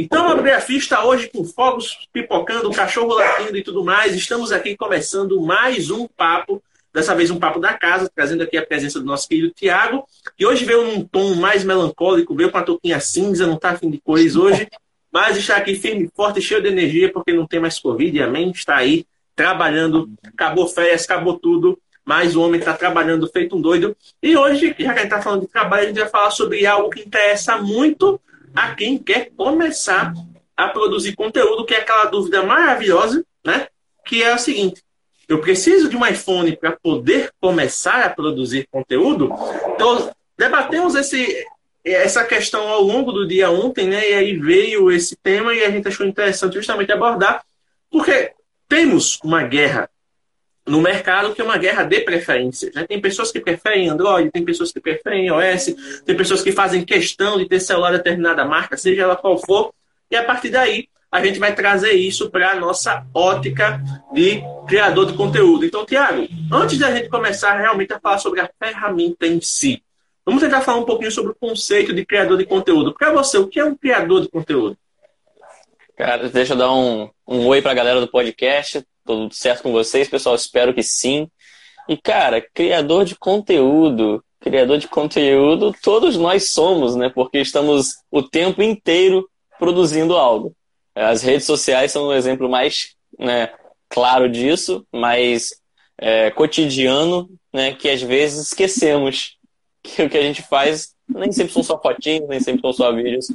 Então, a está hoje com fogos pipocando, cachorro latindo e tudo mais. Estamos aqui começando mais um papo, dessa vez um papo da casa, trazendo aqui a presença do nosso querido Tiago, que hoje veio num tom mais melancólico, veio com a touquinha cinza, não está afim de cores hoje, mas está aqui firme, forte, cheio de energia, porque não tem mais Covid, amém? Está aí trabalhando, acabou férias, acabou tudo, mas o homem está trabalhando feito um doido. E hoje, já que a gente está falando de trabalho, a gente vai falar sobre algo que interessa muito a quem quer começar a produzir conteúdo, que é aquela dúvida maravilhosa, né? Que é o seguinte: eu preciso de um iPhone para poder começar a produzir conteúdo? Então, debatemos esse, essa questão ao longo do dia ontem, né? E aí veio esse tema e a gente achou interessante justamente abordar, porque temos uma guerra no mercado que é uma guerra de preferências. Né? Tem pessoas que preferem Android, tem pessoas que preferem iOS, tem pessoas que fazem questão de ter celular de determinada marca, seja ela qual for, e a partir daí a gente vai trazer isso para a nossa ótica de criador de conteúdo. Então, Tiago, antes da gente começar realmente a falar sobre a ferramenta em si, vamos tentar falar um pouquinho sobre o conceito de criador de conteúdo. Para você, o que é um criador de conteúdo? Cara, deixa eu dar um, um oi para a galera do podcast. Tudo certo com vocês, pessoal? Espero que sim. E, cara, criador de conteúdo, criador de conteúdo, todos nós somos, né? Porque estamos o tempo inteiro produzindo algo. As redes sociais são um exemplo mais né, claro disso, mas é, cotidiano, né? Que às vezes esquecemos que o que a gente faz nem sempre são só fotinhos, nem sempre são só vídeos.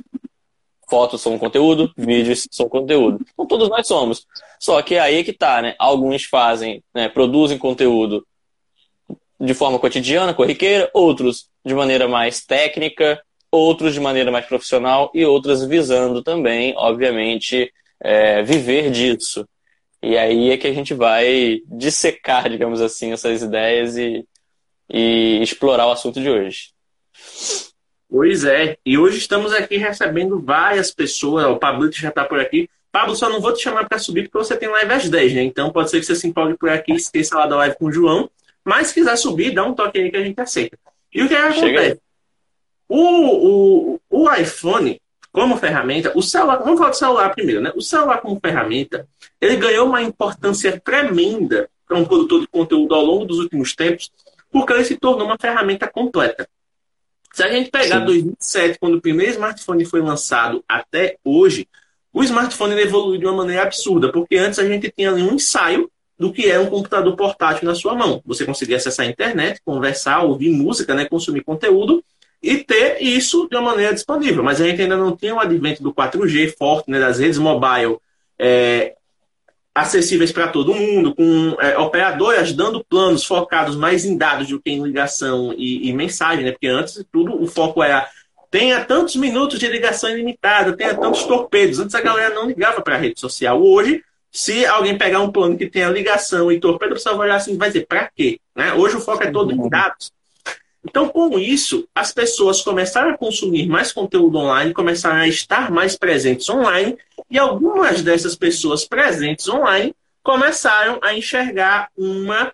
Fotos são conteúdo, vídeos são conteúdo. Então todos nós somos. Só que é aí que tá, né? Alguns fazem, né, produzem conteúdo de forma cotidiana, corriqueira, outros de maneira mais técnica, outros de maneira mais profissional e outros visando também, obviamente, é, viver disso. E aí é que a gente vai dissecar, digamos assim, essas ideias e, e explorar o assunto de hoje. Pois é, e hoje estamos aqui recebendo várias pessoas. O Pablo já está por aqui. Pablo, só não vou te chamar para subir porque você tem live às 10, né? Então pode ser que você se empolgue por aqui, esqueça lá da live com o João. Mas se quiser subir, dá um toque aí que a gente aceita. E o que, é que acontece? O, o, o iPhone, como ferramenta, o celular, vamos falar do celular primeiro, né? O celular como ferramenta, ele ganhou uma importância tremenda para um produtor de conteúdo ao longo dos últimos tempos, porque ele se tornou uma ferramenta completa. Se a gente pegar Sim. 2007, quando o primeiro smartphone foi lançado, até hoje, o smartphone evoluiu de uma maneira absurda, porque antes a gente tinha ali um ensaio do que é um computador portátil na sua mão. Você conseguia acessar a internet, conversar, ouvir música, né, consumir conteúdo e ter isso de uma maneira disponível. Mas a gente ainda não tinha o advento do 4G forte, né, das redes mobile é, acessíveis para todo mundo, com é, operadoras dando planos focados mais em dados do que em ligação e, e, mensagem, né? Porque antes tudo o foco era tenha tantos minutos de ligação ilimitada, tenha tantos torpedos. Antes a galera não ligava para a rede social. Hoje, se alguém pegar um plano que tenha ligação e torpedo, você vai olhar assim, vai dizer para quê? Né? Hoje o foco é todo em dados. Então, com isso, as pessoas começaram a consumir mais conteúdo online, começaram a estar mais presentes online, e algumas dessas pessoas presentes online começaram a enxergar uma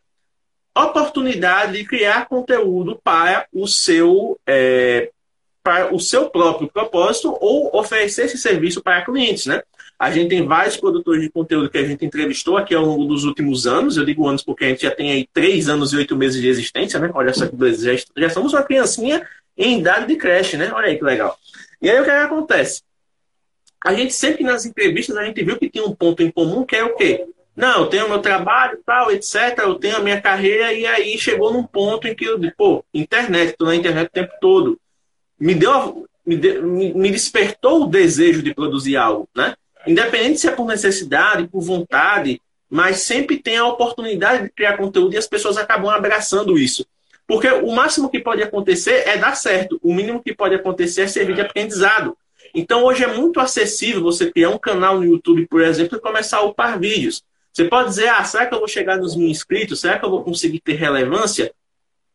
oportunidade de criar conteúdo para o seu, é, para o seu próprio propósito ou oferecer esse serviço para clientes, né? A gente tem vários produtores de conteúdo que a gente entrevistou aqui ao longo dos últimos anos. Eu digo anos porque a gente já tem aí três anos e oito meses de existência, né? Olha só que beleza. Já, já somos uma criancinha em idade de creche, né? Olha aí que legal. E aí o que, é que acontece? A gente sempre nas entrevistas a gente viu que tinha um ponto em comum que é o quê? Não, eu tenho meu trabalho, tal, etc. Eu tenho a minha carreira e aí chegou num ponto em que eu, pô, internet, estou na internet o tempo todo. Me deu, me, de, me, me despertou o desejo de produzir algo, né? Independente se é por necessidade, por vontade, mas sempre tem a oportunidade de criar conteúdo e as pessoas acabam abraçando isso. Porque o máximo que pode acontecer é dar certo, o mínimo que pode acontecer é servir de aprendizado. Então hoje é muito acessível você criar um canal no YouTube, por exemplo, e começar a upar vídeos. Você pode dizer, ah, será que eu vou chegar nos mil inscritos? Será que eu vou conseguir ter relevância?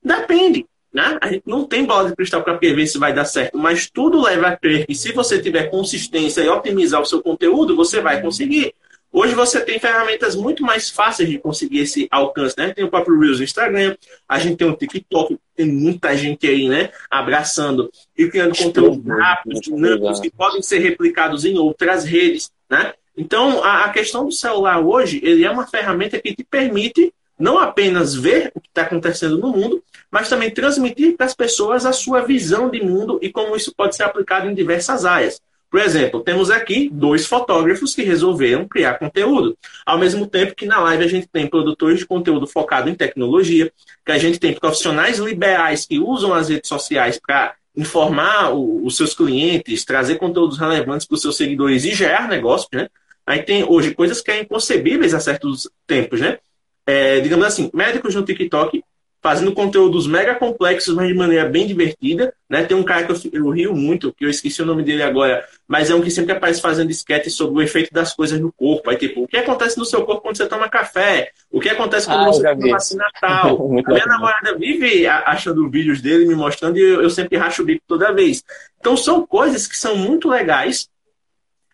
Depende. Né? A gente não tem bola de cristal para prever se vai dar certo, mas tudo leva a crer que se você tiver consistência e otimizar o seu conteúdo, você vai conseguir. Hoje você tem ferramentas muito mais fáceis de conseguir esse alcance, né? Tem o próprio Reels no Instagram, a gente tem o TikTok, tem muita gente aí, né? Abraçando e criando conteúdo rápido, dinâmicos, que podem ser replicados em outras redes, né? Então, a, a questão do celular hoje, ele é uma ferramenta que te permite não apenas ver o que está acontecendo no mundo, mas também transmitir para as pessoas a sua visão de mundo e como isso pode ser aplicado em diversas áreas. Por exemplo, temos aqui dois fotógrafos que resolveram criar conteúdo. Ao mesmo tempo que na live a gente tem produtores de conteúdo focado em tecnologia, que a gente tem profissionais liberais que usam as redes sociais para informar o, os seus clientes, trazer conteúdos relevantes para os seus seguidores e gerar negócio, né? Aí tem hoje coisas que são inconcebíveis a certos tempos, né? É, digamos assim, médicos no TikTok fazendo conteúdos mega complexos, mas de maneira bem divertida. Né? Tem um cara que eu, eu, rio muito, que eu esqueci o nome dele agora, mas é um que sempre aparece fazendo esquete sobre o efeito das coisas no corpo. Aí, tipo, o que acontece no seu corpo quando você toma café? O que acontece quando ah, você toma vacina tal? a minha namorada vive achando vídeos dele, me mostrando, e eu, eu sempre racho o bico toda vez. Então, são coisas que são muito legais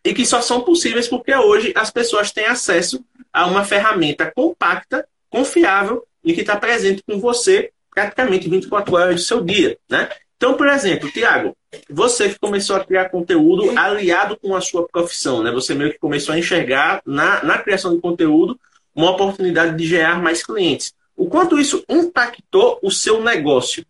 e que só são possíveis porque hoje as pessoas têm acesso a uma ferramenta compacta, confiável e que está presente com você praticamente 24 horas do seu dia, né? Então, por exemplo, Tiago, você que começou a criar conteúdo aliado com a sua profissão, né? Você meio que começou a enxergar na, na criação de conteúdo uma oportunidade de gerar mais clientes. O quanto isso impactou o seu negócio?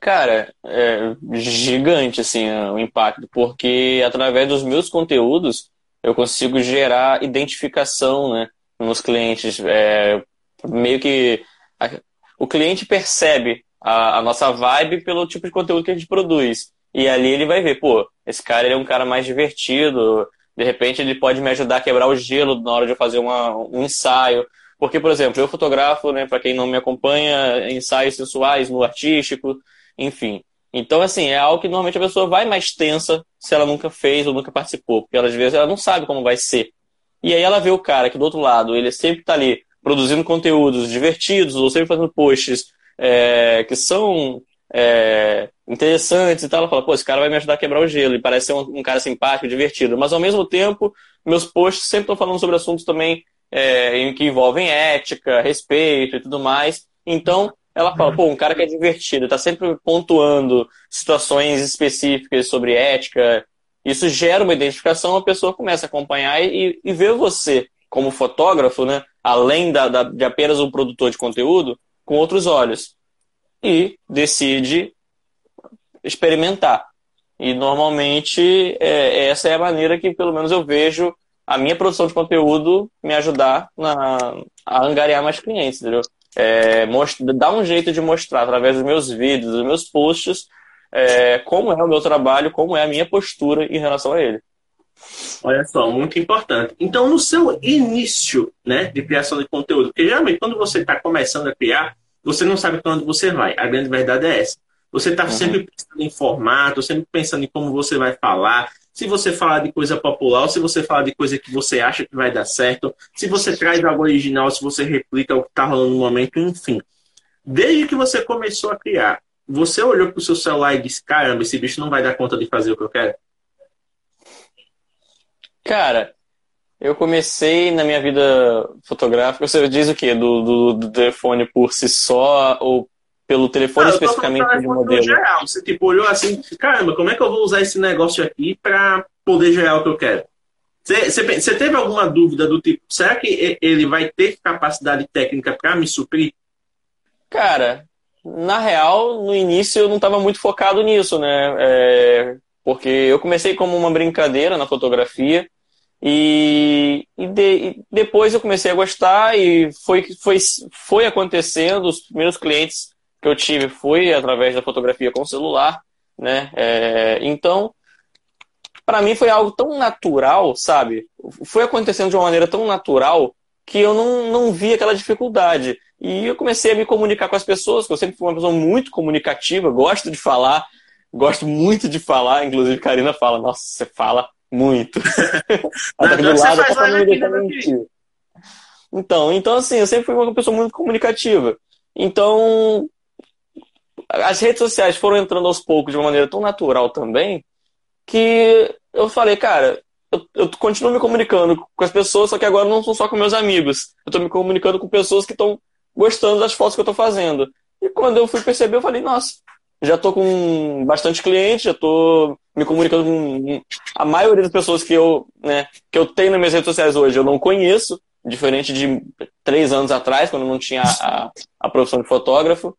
Cara, é gigante assim o impacto, porque através dos meus conteúdos eu consigo gerar identificação, né, nos clientes. É, meio que a, o cliente percebe a, a, nossa vibe pelo tipo de conteúdo que a gente produz. E ali ele vai ver, pô, esse cara é um cara mais divertido, de repente ele pode me ajudar a quebrar o gelo na hora de eu fazer uma, um ensaio. Porque, por exemplo, eu fotografo, né, para quem não me acompanha, ensaios sensuais no artístico, enfim. Então, assim, é algo que normalmente a pessoa vai mais tensa se ela nunca fez ou nunca participou, porque às vezes ela não sabe como vai ser. E aí ela vê o cara que do outro lado, ele sempre está ali produzindo conteúdos divertidos ou sempre fazendo posts é, que são é, interessantes e tal. Ela fala, pô, esse cara vai me ajudar a quebrar o gelo e parece ser um, um cara simpático, divertido. Mas ao mesmo tempo, meus posts sempre estão falando sobre assuntos também é, que envolvem ética, respeito e tudo mais. Então, ela fala, pô, um cara que é divertido, tá sempre pontuando situações específicas sobre ética. Isso gera uma identificação, a pessoa começa a acompanhar e, e ver você como fotógrafo, né? Além da, da, de apenas um produtor de conteúdo, com outros olhos. E decide experimentar. E normalmente é, essa é a maneira que, pelo menos, eu vejo a minha produção de conteúdo me ajudar na, a angariar mais clientes, entendeu? É, dar um jeito de mostrar através dos meus vídeos, dos meus posts, é, como é o meu trabalho, como é a minha postura em relação a ele. Olha só, muito importante. Então, no seu início né, de criação de conteúdo, porque geralmente quando você está começando a criar, você não sabe para onde você vai. A grande verdade é essa. Você está uhum. sempre pensando em formato, sempre pensando em como você vai falar, se você falar de coisa popular, se você falar de coisa que você acha que vai dar certo, se você traz algo original, se você replica o que está rolando no momento, enfim. Desde que você começou a criar, você olhou para o seu celular e disse: caramba, esse bicho não vai dar conta de fazer o que eu quero? Cara, eu comecei na minha vida fotográfica. Você diz o quê? Do, do, do telefone por si só ou pelo telefone ah, especificamente de modelo? Geral. Você tipo, olhou assim, caramba, como é que eu vou usar esse negócio aqui para poder gerar o que eu quero? Você, teve alguma dúvida do tipo, será que ele vai ter capacidade técnica para me suprir? Cara, na real, no início eu não estava muito focado nisso, né? É, porque eu comecei como uma brincadeira na fotografia e, e, de, e, depois eu comecei a gostar e foi, foi, foi acontecendo. Os primeiros clientes que eu tive foi através da fotografia com celular, né? É, então, para mim foi algo tão natural, sabe? Foi acontecendo de uma maneira tão natural que eu não, não vi aquela dificuldade. E eu comecei a me comunicar com as pessoas, que eu sempre fui uma pessoa muito comunicativa, gosto de falar. gosto muito de falar, inclusive Karina fala, nossa, você fala muito. Ela tá do lado me deixar mentir. Então, então, assim, eu sempre fui uma pessoa muito comunicativa. Então, as redes sociais foram entrando aos poucos de uma maneira tão natural também, que eu falei, cara, eu, eu continuo me comunicando com as pessoas, só que agora não são só com meus amigos. Eu estou me comunicando com pessoas que estão gostando das fotos que eu estou fazendo. E quando eu fui perceber, eu falei, nossa, já estou com bastante cliente, já estou me comunicando com a maioria das pessoas que eu, né, que eu tenho nas minhas redes sociais hoje, eu não conheço, diferente de três anos atrás, quando eu não tinha a, a profissão de fotógrafo.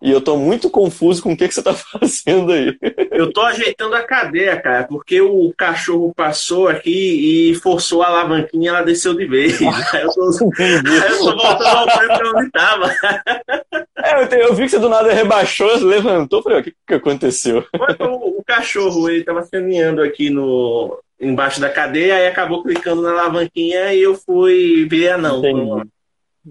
E eu tô muito confuso com o que, que você tá fazendo aí. Eu tô ajeitando a cadeia, cara, porque o cachorro passou aqui e forçou a alavanquinha e ela desceu de vez. aí eu tô, aí eu tô voltando ao pra onde tava. É, eu, eu, vi que você do nada rebaixou, levantou, falei, o que, que aconteceu? O, o cachorro, ele tava caminhando aqui no, embaixo da cadeia, e acabou clicando na alavanquinha e eu fui ver a não. Entendi.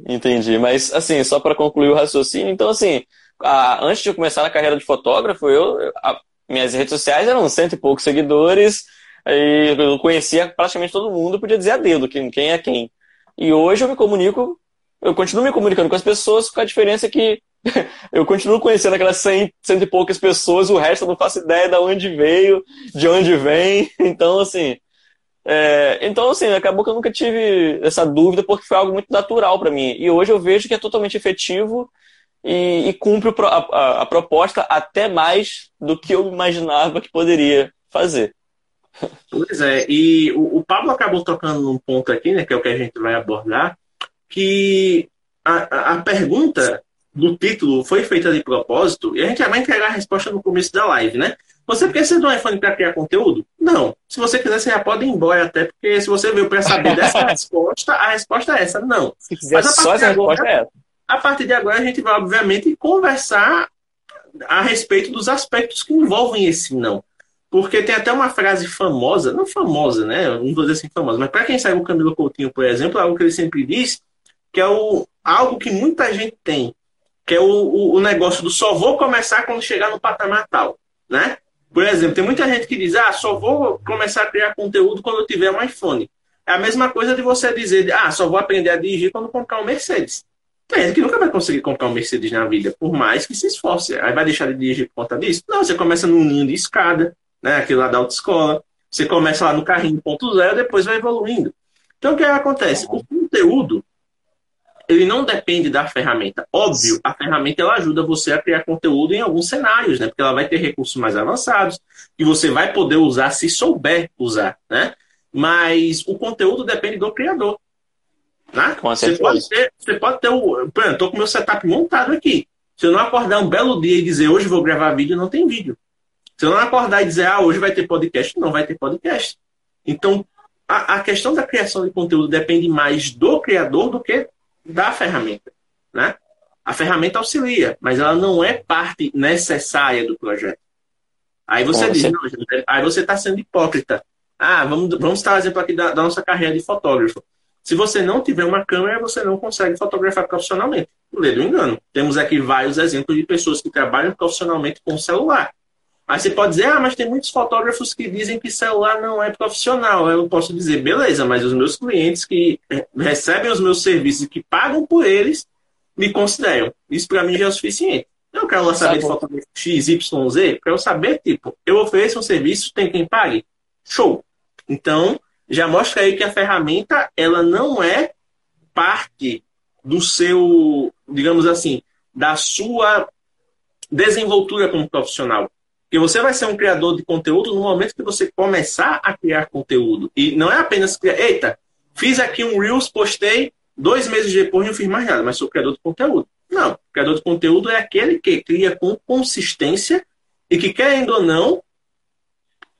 Entendi, mas assim, só para concluir o raciocínio, então assim, a, antes de eu começar na carreira de fotógrafo, eu, a, minhas redes sociais eram cento e poucos seguidores, e eu conhecia praticamente todo mundo, podia dizer a dedo quem, quem é quem. E hoje eu me comunico, eu continuo me comunicando com as pessoas, com a diferença que eu continuo conhecendo aquelas cento, cento e poucas pessoas, o resto eu não faço ideia de onde veio, de onde vem. Então, assim, é, então, assim, acabou que eu nunca tive essa dúvida porque foi algo muito natural para mim. E hoje eu vejo que é totalmente efetivo e, e cumpre a, a, a, proposta até mais do que eu imaginava que poderia fazer. Pois é, e o, o, Pablo acabou tocando num ponto aqui, né, que é o que a gente vai abordar, que a, a pergunta do título foi feita de propósito, e a gente já vai entregar a resposta no começo da live, né? Você precisa de um iPhone para criar conteúdo? Não. Se você quiser, você já pode ir embora, até porque se você veio para saber dessa resposta, a resposta é essa, não. Se quiser só essa resposta é essa. A partir de agora, a gente vai, obviamente, conversar a respeito dos aspectos que envolvem esse não. Porque tem até uma frase famosa, não famosa, né? Não vou dizer assim famosa, mas para quem sabe o Camilo Coutinho, por exemplo, é algo que ele sempre diz, que é o, algo que muita gente tem, que é o, o, o negócio do só vou começar quando chegar no patamar tal, né? Por exemplo, tem muita gente que diz, ah, só vou começar a criar conteúdo quando eu tiver um iPhone. É a mesma coisa de você dizer, ah, só vou aprender a dirigir quando comprar um Mercedes. Tem gente que nunca vai conseguir comprar um Mercedes na vida, por mais que se esforce. Aí vai deixar de dirigir por conta disso? Não, você começa num ninho de escada, né? Aquilo lá da autoescola. Você começa lá no carrinho ponto zero, depois vai evoluindo. Então, o que acontece? O conteúdo, ele não depende da ferramenta. Óbvio, a ferramenta ela ajuda você a criar conteúdo em alguns cenários, né? Porque ela vai ter recursos mais avançados que você vai poder usar se souber usar, né? Mas o conteúdo depende do criador. Né? Você, pode ter, você pode ter o. Por exemplo, tô com o meu setup montado aqui. Se eu não acordar um belo dia e dizer hoje vou gravar vídeo, não tem vídeo. Se eu não acordar e dizer ah, hoje vai ter podcast, não vai ter podcast. Então, a, a questão da criação de conteúdo depende mais do criador do que da ferramenta. Né? A ferramenta auxilia, mas ela não é parte necessária do projeto. Aí você diz, não, aí você está sendo hipócrita. Ah, vamos, vamos estar exemplo aqui da, da nossa carreira de fotógrafo. Se você não tiver uma câmera, você não consegue fotografar profissionalmente. Lê do engano. Temos aqui vários exemplos de pessoas que trabalham profissionalmente com celular. Aí você pode dizer, ah, mas tem muitos fotógrafos que dizem que celular não é profissional. Eu posso dizer, beleza, mas os meus clientes que eh, recebem os meus serviços e que pagam por eles, me consideram. Isso para mim já é o suficiente. Eu quero saber de fotografia XYZ, para eu saber, tipo, eu ofereço um serviço, tem quem pague? Show! Então, já mostra aí que a ferramenta ela não é parte do seu, digamos assim, da sua desenvoltura como profissional. Porque você vai ser um criador de conteúdo no momento que você começar a criar conteúdo. E não é apenas criar, eita, fiz aqui um Reels, postei, dois meses depois não fiz mais nada, mas sou criador de conteúdo. Não, criador de conteúdo é aquele que cria com consistência e que, querendo ou não,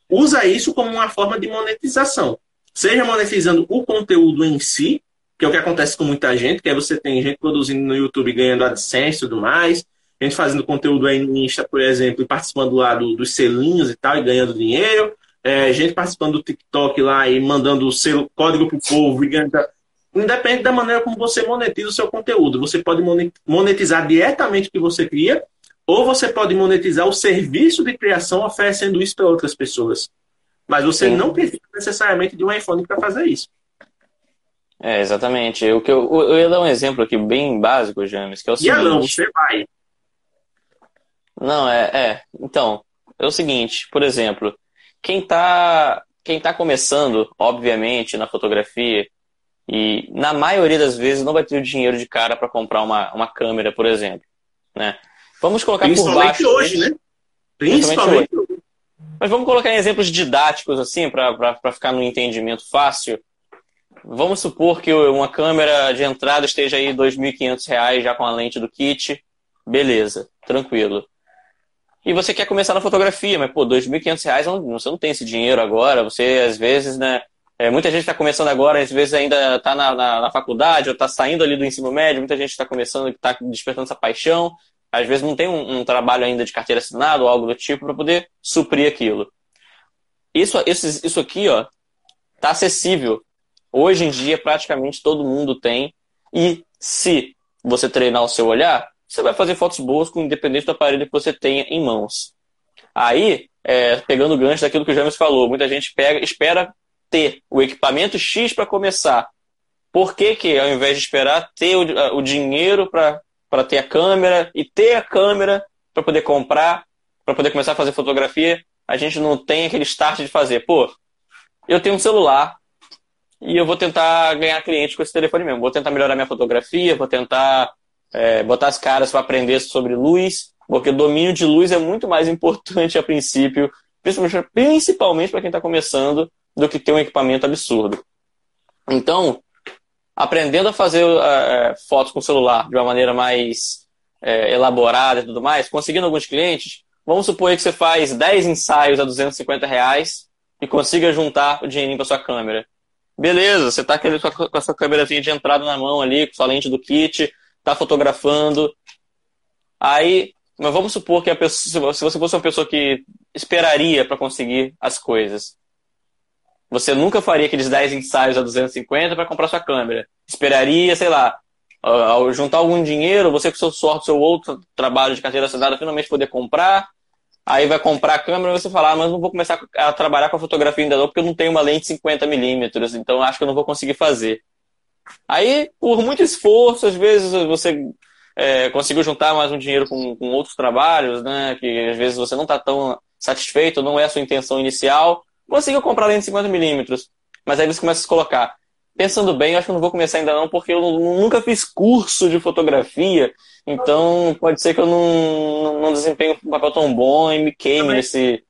usa isso como uma forma de monetização seja monetizando o conteúdo em si, que é o que acontece com muita gente, que é você tem gente produzindo no YouTube ganhando AdSense e tudo mais, gente fazendo conteúdo aí no Insta, por exemplo, e participando lá do, dos selinhos e tal, e ganhando dinheiro, é, gente participando do TikTok lá e mandando o selo, código pro povo e ganhando. Independe da maneira como você monetiza o seu conteúdo. Você pode monetizar diretamente o que você cria, Ou você pode monetizar o serviço de criação oferecendo isso para outras pessoas. Mas você Sim. não precisa necessariamente de um iPhone para fazer isso. É, exatamente. Eu, eu, eu ia dar um exemplo aqui bem básico, James, que é o seguinte... E não, você vai. Não, é, é. Então, é o seguinte, por exemplo, quem está quem tá começando, obviamente, na fotografia, e na maioria das vezes não vai ter o dinheiro de cara para comprar uma, uma câmera, por exemplo. Né? Vamos colocar por baixo. hoje, né? Principalmente, hoje. Mas vamos colocar em exemplos didáticos, assim, para ficar no entendimento fácil. Vamos supor que uma câmera de entrada esteja aí R$ 2.500 já com a lente do kit. Beleza, tranquilo e você quer começar na fotografia, mas, pô, R$ 2.500, você não tem esse dinheiro agora, você, às vezes, né, é, muita gente está começando agora, às vezes ainda está na, na, na, faculdade ou está saindo ali do ensino médio, muita gente está começando, está despertando essa paixão, às vezes não tem um, um trabalho ainda de carteira assinada ou algo do tipo para poder suprir aquilo. Isso, isso, isso aqui, ó, tá acessível. Hoje em dia, praticamente todo mundo tem. E se você treinar o seu olhar, você vai fazer fotos boas com independente do aparelho que você tenha em mãos. Aí, é, pegando o gancho daquilo que o James falou, muita gente pega, espera ter o equipamento X para começar. Por que, que, ao invés de esperar ter o, o dinheiro para ter a câmera e ter a câmera para poder comprar, para poder começar a fazer fotografia, a gente não tem aquele start de fazer, pô, eu tenho um celular e eu vou tentar ganhar clientes com esse telefone mesmo. Vou tentar melhorar minha fotografia, vou tentar é, botar as caras para aprender sobre luz, porque o domínio de luz é muito mais importante a princípio, principalmente para quem está começando, do que ter um equipamento absurdo. Então, aprendendo a fazer é, fotos com celular de uma maneira mais é, elaborada e tudo mais, conseguindo alguns clientes, vamos supor que você faz 10 ensaios a 250 reais e consiga juntar o dinheirinho para sua câmera. Beleza, você está com a sua câmerazinha de entrada na mão ali, com sua lente do kit, está fotografando. Aí, mas vamos supor que a pessoa, se você fosse uma pessoa que esperaria para conseguir as coisas, você nunca faria aqueles 10 ensaios a 250 para comprar sua câmera. Esperaria, sei lá, ao juntar algum dinheiro, você com seu sorte, seu outro trabalho de carteira assinada, finalmente poder comprar. Aí vai comprar a câmera e você falar, ah, mas não vou começar a trabalhar com a fotografia ainda não, porque eu não tenho uma lente 50mm, então acho que eu não vou conseguir fazer. Aí, por muito esforço, às vezes você é, conseguiu juntar mais um dinheiro com, com outros trabalhos, né? Que às vezes você não está tão satisfeito, não é a sua intenção inicial, conseguiu comprar lente de 50mm. Mas aí você começa a se colocar. Pensando bem, eu acho que eu não vou começar ainda não, porque eu nunca fiz curso de fotografia, então pode ser que eu não, não desempenhe um papel tão bom e me queime nesse,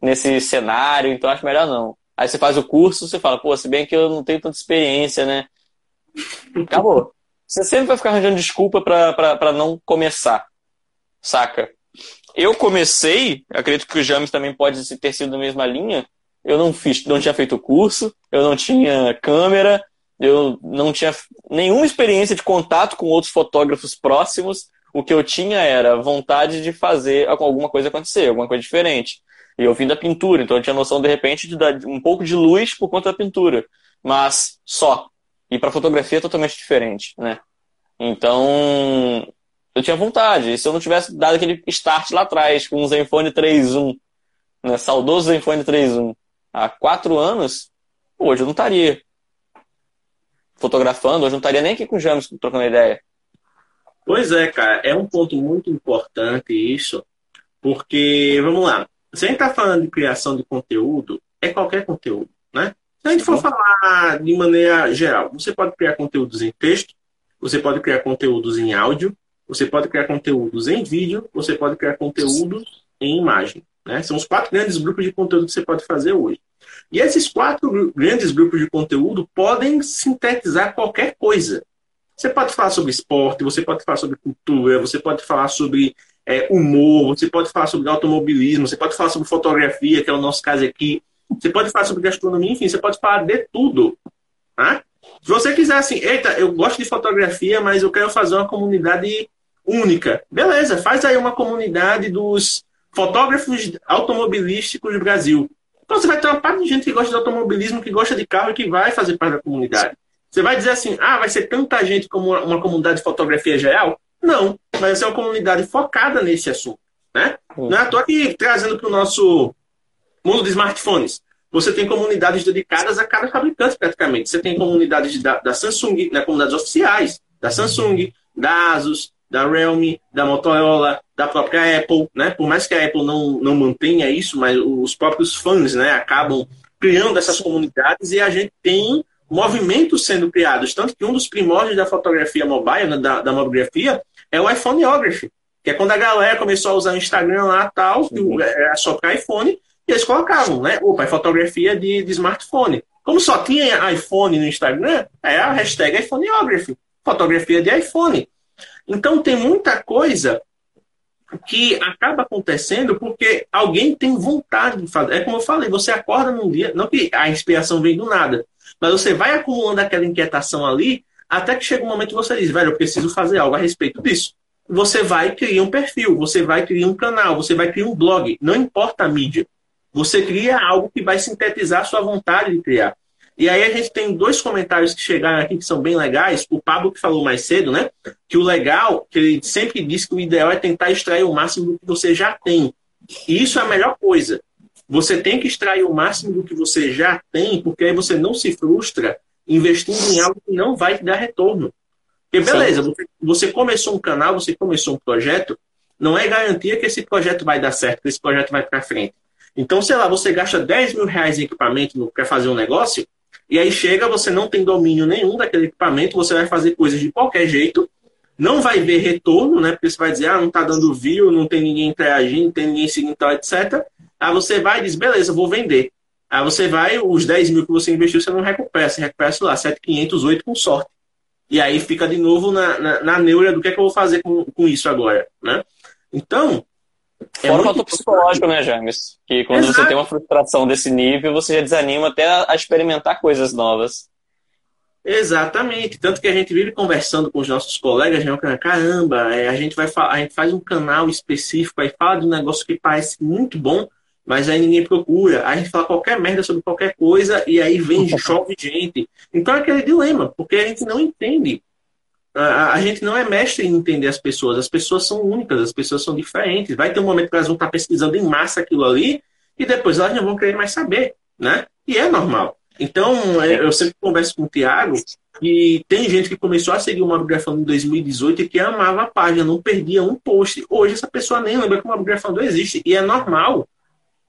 nesse cenário, então acho melhor não. Aí você faz o curso, você fala, pô, se bem que eu não tenho tanta experiência, né? Acabou. Você sempre vai ficar arranjando desculpa para não começar. Saca? Eu comecei, acredito que o James também pode ter sido da mesma linha. Eu não fiz, não tinha feito curso, eu não tinha câmera, eu não tinha nenhuma experiência de contato com outros fotógrafos próximos. O que eu tinha era vontade de fazer alguma coisa acontecer, alguma coisa diferente. E eu vim da pintura, então eu tinha noção, de repente, de dar um pouco de luz por conta da pintura. Mas só. E para fotografia é totalmente diferente, né? Então, eu tinha vontade. E se eu não tivesse dado aquele start lá atrás, com o Zenfone 3.1, né? saudoso Zenfone 3.1, há quatro anos, hoje eu não estaria fotografando, hoje eu não estaria nem aqui com o James trocando ideia. Pois é, cara, é um ponto muito importante isso, porque, vamos lá, se a gente está falando de criação de conteúdo, é qualquer conteúdo, né? Se a gente for falar de maneira geral, você pode criar conteúdos em texto, você pode criar conteúdos em áudio, você pode criar conteúdos em vídeo, você pode criar conteúdos em imagem. Né? São os quatro grandes grupos de conteúdo que você pode fazer hoje. E esses quatro grandes grupos de conteúdo podem sintetizar qualquer coisa. Você pode falar sobre esporte, você pode falar sobre cultura, você pode falar sobre é, humor, você pode falar sobre automobilismo, você pode falar sobre fotografia, que é o nosso caso aqui. Você pode falar sobre gastronomia, enfim, você pode falar de tudo. Tá? Se você quiser assim, eita, eu gosto de fotografia, mas eu quero fazer uma comunidade única. Beleza, faz aí uma comunidade dos fotógrafos automobilísticos do Brasil. Então você vai ter uma parte de gente que gosta de automobilismo, que gosta de carro e que vai fazer parte da comunidade. Você vai dizer assim, ah, vai ser tanta gente como uma, comunidade de fotografia geral? Não, essa é uma comunidade focada nesse assunto. Né? Não é à toa que trazendo para o nosso mundo de smartphones. Você tem comunidades dedicadas a cada fabricante, praticamente. Você tem comunidades da, da Samsung, né, comunidades oficiais, da Samsung, da Asus, da Realme, da Motorola, da própria Apple, né? Por mais que a Apple não, não mantenha isso, mas os próprios fãs, né, acabam criando essas comunidades e a gente tem movimentos sendo criados. Tanto que um dos primórdios da fotografia mobile, né, da, da mobigrafia, é o iPhoneography, que é quando a galera começou a usar o Instagram lá tal, que uhum. era só para iPhone, e eles colocavam, né? Opa, é fotografia de, de smartphone. Como só tinha iPhone no Instagram, é a hashtag iPhoneography, fotografia de iPhone. Então tem muita coisa que acaba acontecendo porque alguém tem vontade de fazer. É como eu falei, você acorda num dia, não que a inspiração vem do nada, mas você vai acumulando aquela inquietação ali, até que chega um momento que você diz, velho, eu preciso fazer algo a respeito disso. Você vai criar um perfil, você vai criar um canal, você vai criar um blog, não importa a mídia. Você cria algo que vai sintetizar a sua vontade de criar. E aí a gente tem dois comentários que chegaram aqui que são bem legais. O Pablo que falou mais cedo, né? Que o legal, que ele sempre diz que o ideal é tentar extrair o máximo do que você já tem. E isso é a melhor coisa. Você tem que extrair o máximo do que você já tem, porque aí você não se frustra investindo em algo que não vai te dar retorno. Porque beleza, você, você começou um canal, você começou um projeto, não é garantia que esse projeto vai dar certo, que esse projeto vai para frente. Então, sei lá, você gasta 10 mil reais em equipamento para fazer um negócio, e aí chega, você não tem domínio nenhum daquele equipamento, você vai fazer coisas de qualquer jeito, não vai ver retorno, né? Porque você vai dizer, ah, não está dando view, não tem ninguém interagindo, não tem ninguém seguindo, tal, etc. Aí você vai e diz, beleza, vou vender. Aí você vai, os 10 mil que você investiu, você não recupera, você recupera, sei lá, 7,500, 8 com sorte. E aí fica de novo na, na, na neura do que é que eu vou fazer com, com isso agora, né? Então, é Fora o fator psicológico, né, James? Que quando Exato. você tem uma frustração desse nível, você já desanima até a experimentar coisas novas. Exatamente. Tanto que a gente vive conversando com os nossos colegas, né? Caramba, é, a, gente vai a gente faz um canal específico, aí fala de um negócio que parece muito bom, mas aí ninguém procura. Aí a gente fala qualquer merda sobre qualquer coisa e aí vem, chove gente. Então é aquele dilema, porque a gente não entende a, a, gente não é mestre em entender as pessoas. As pessoas são únicas, as pessoas são diferentes. Vai ter um momento que elas vão estar pesquisando em massa aquilo ali e depois elas não vão querer mais saber, né? E é normal. Então, é, eu sempre converso com o Tiago e tem gente que começou a seguir o Mobgrafando em 2018 e que amava a página, não perdia um post. Hoje essa pessoa nem lembra que o Mobgrafando existe. E é normal.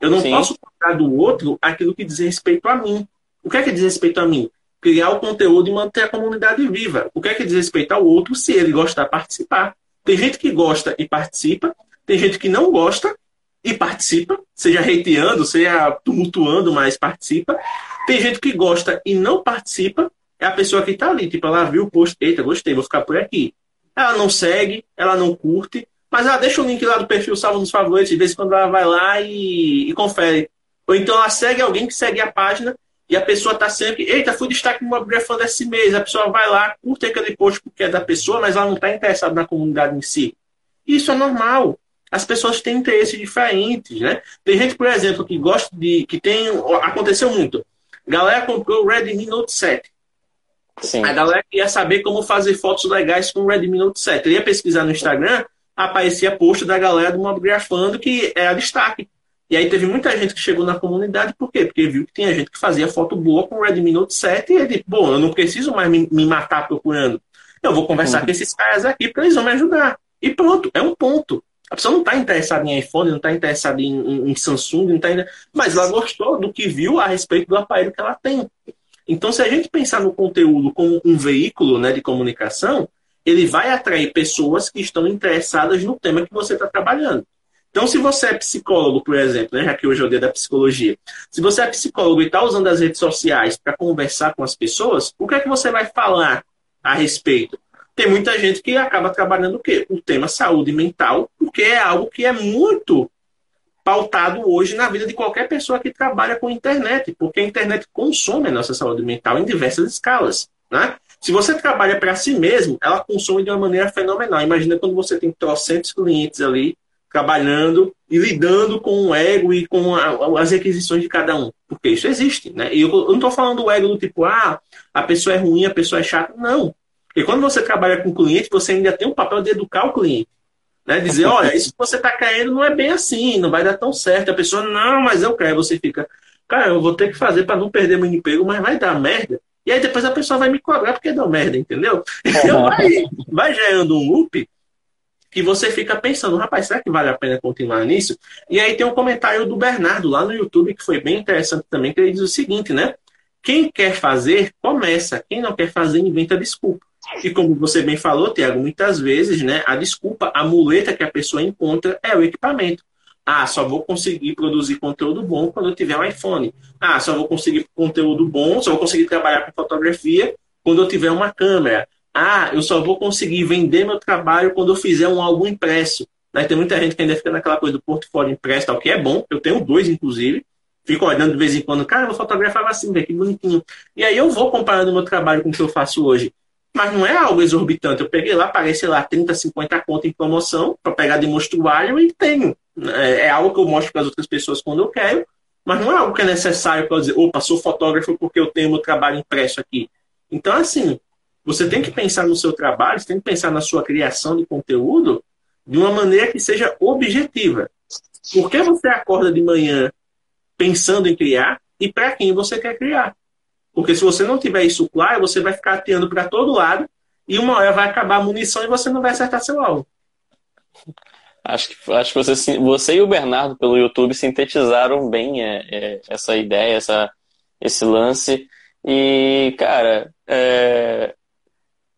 Eu não Sim. posso contar do outro aquilo que diz respeito a mim. O que é que diz respeito a mim? Criar o conteúdo e manter a comunidade viva. O que é que diz respeito ao outro se ele gostar de participar? Tem gente que gosta e participa, tem gente que não gosta e participa, seja hateando, seja tumultuando, mas participa. Tem gente que gosta e não participa, é a pessoa que está ali, tipo, ela viu o post, eita, gostei, vou ficar por aqui. Ela não segue, ela não curte, mas ela deixa o link lá do perfil salvo nos favoritos, de vez em quando ela vai lá e, e confere. Ou então ela segue alguém que segue a página e a pessoa está sempre, eita, fui destaque no Mobigrafando desse mês. A pessoa vai lá, curte aquele post porque é da pessoa, mas ela não está interessada na comunidade em si. Isso é normal. As pessoas têm interesses diferentes, né? Tem gente, por exemplo, que gosta de. que tem. Aconteceu muito. A galera comprou o Redmi Note 7. Sim. A galera queria saber como fazer fotos legais com o Redmi Note 7. Eu ia pesquisar no Instagram, aparecia post da galera do Mobigrafando que era destaque. E aí teve muita gente que chegou na comunidade, por quê? Porque viu que tinha gente que fazia foto boa com o Redmi Note 7 e ele, bom, eu não preciso mais me, me matar procurando. Eu vou conversar uhum. com esses caras aqui para eles vão me ajudar. E pronto, é um ponto. A pessoa não está interessada em iPhone, não está interessada em, em, em, Samsung, não tá mas ela gostou do que viu a respeito do aparelho que ela tem. Então, se a gente pensar no conteúdo como um veículo né, de comunicação, ele vai atrair pessoas que estão interessadas no tema que você está trabalhando. Então, se você é psicólogo, por exemplo, né, já que hoje é o dia da psicologia, se você é psicólogo e está usando as redes sociais para conversar com as pessoas, o que é que você vai falar a respeito? Tem muita gente que acaba trabalhando o quê? O tema saúde mental, porque é algo que é muito pautado hoje na vida de qualquer pessoa que trabalha com internet, porque a internet consome a nossa saúde mental em diversas escalas. Né? Se você trabalha para si mesmo, ela consome de uma maneira fenomenal. Imagina quando você tem trocentos clientes ali trabalhando e lidando com o ego e com a, as requisições de cada um. Porque isso existe, né? E eu, eu não estou falando do ego do tipo, ah, a pessoa é ruim, a pessoa é chata. Não. Porque quando você trabalha com cliente, você ainda tem o papel de educar o cliente. Né? Dizer, olha, isso que você está querendo não é bem assim, não vai dar tão certo. A pessoa, não, mas eu quero. Você fica, cara, eu vou ter que fazer para não perder meu emprego, mas vai dar merda. E aí depois a pessoa vai me cobrar porque deu merda, entendeu? Então vai, vai gerando um loop que você fica pensando, rapaz, será que vale a pena continuar nisso? E aí tem um comentário do Bernardo lá no YouTube que foi bem interessante também, que ele diz o seguinte, né? Quem quer fazer, começa. Quem não quer fazer, inventa desculpa. E como você bem falou, Tiago, muitas vezes, né, a desculpa, a muleta que a pessoa encontra é o equipamento. Ah, só vou conseguir produzir conteúdo bom quando eu tiver um iPhone. Ah, só vou conseguir conteúdo bom, só vou conseguir trabalhar com fotografia quando eu tiver uma câmera. Ah, eu só vou conseguir vender meu trabalho quando eu fizer um álbum impresso. Né? Tem muita gente que ainda fica naquela coisa do portfólio impresso, tal, que é bom. Eu tenho dois, inclusive. Fico olhando de vez em quando, cara, eu fotografava assim, que bonitinho. E aí eu vou comparando meu trabalho com o que eu faço hoje. Mas não é algo exorbitante. Eu peguei lá, paguei, sei lá, 30, 50 contas em promoção para pegar de mostruário e tenho. É, é algo que eu mostro para as outras pessoas quando eu quero, mas não é algo que é necessário para dizer, opa, sou fotógrafo porque eu tenho meu trabalho impresso aqui. Então, assim, você tem que pensar no seu trabalho, você tem que pensar na sua criação de conteúdo de uma maneira que seja objetiva. Por que você acorda de manhã pensando em criar e para quem você quer criar? Porque se você não tiver isso claro, você vai ficar ateando para todo lado e uma hora vai acabar a munição e você não vai acertar seu alvo. Acho que, acho que você, você e o Bernardo, pelo YouTube, sintetizaram bem é, é, essa ideia, essa, esse lance. E, cara, é,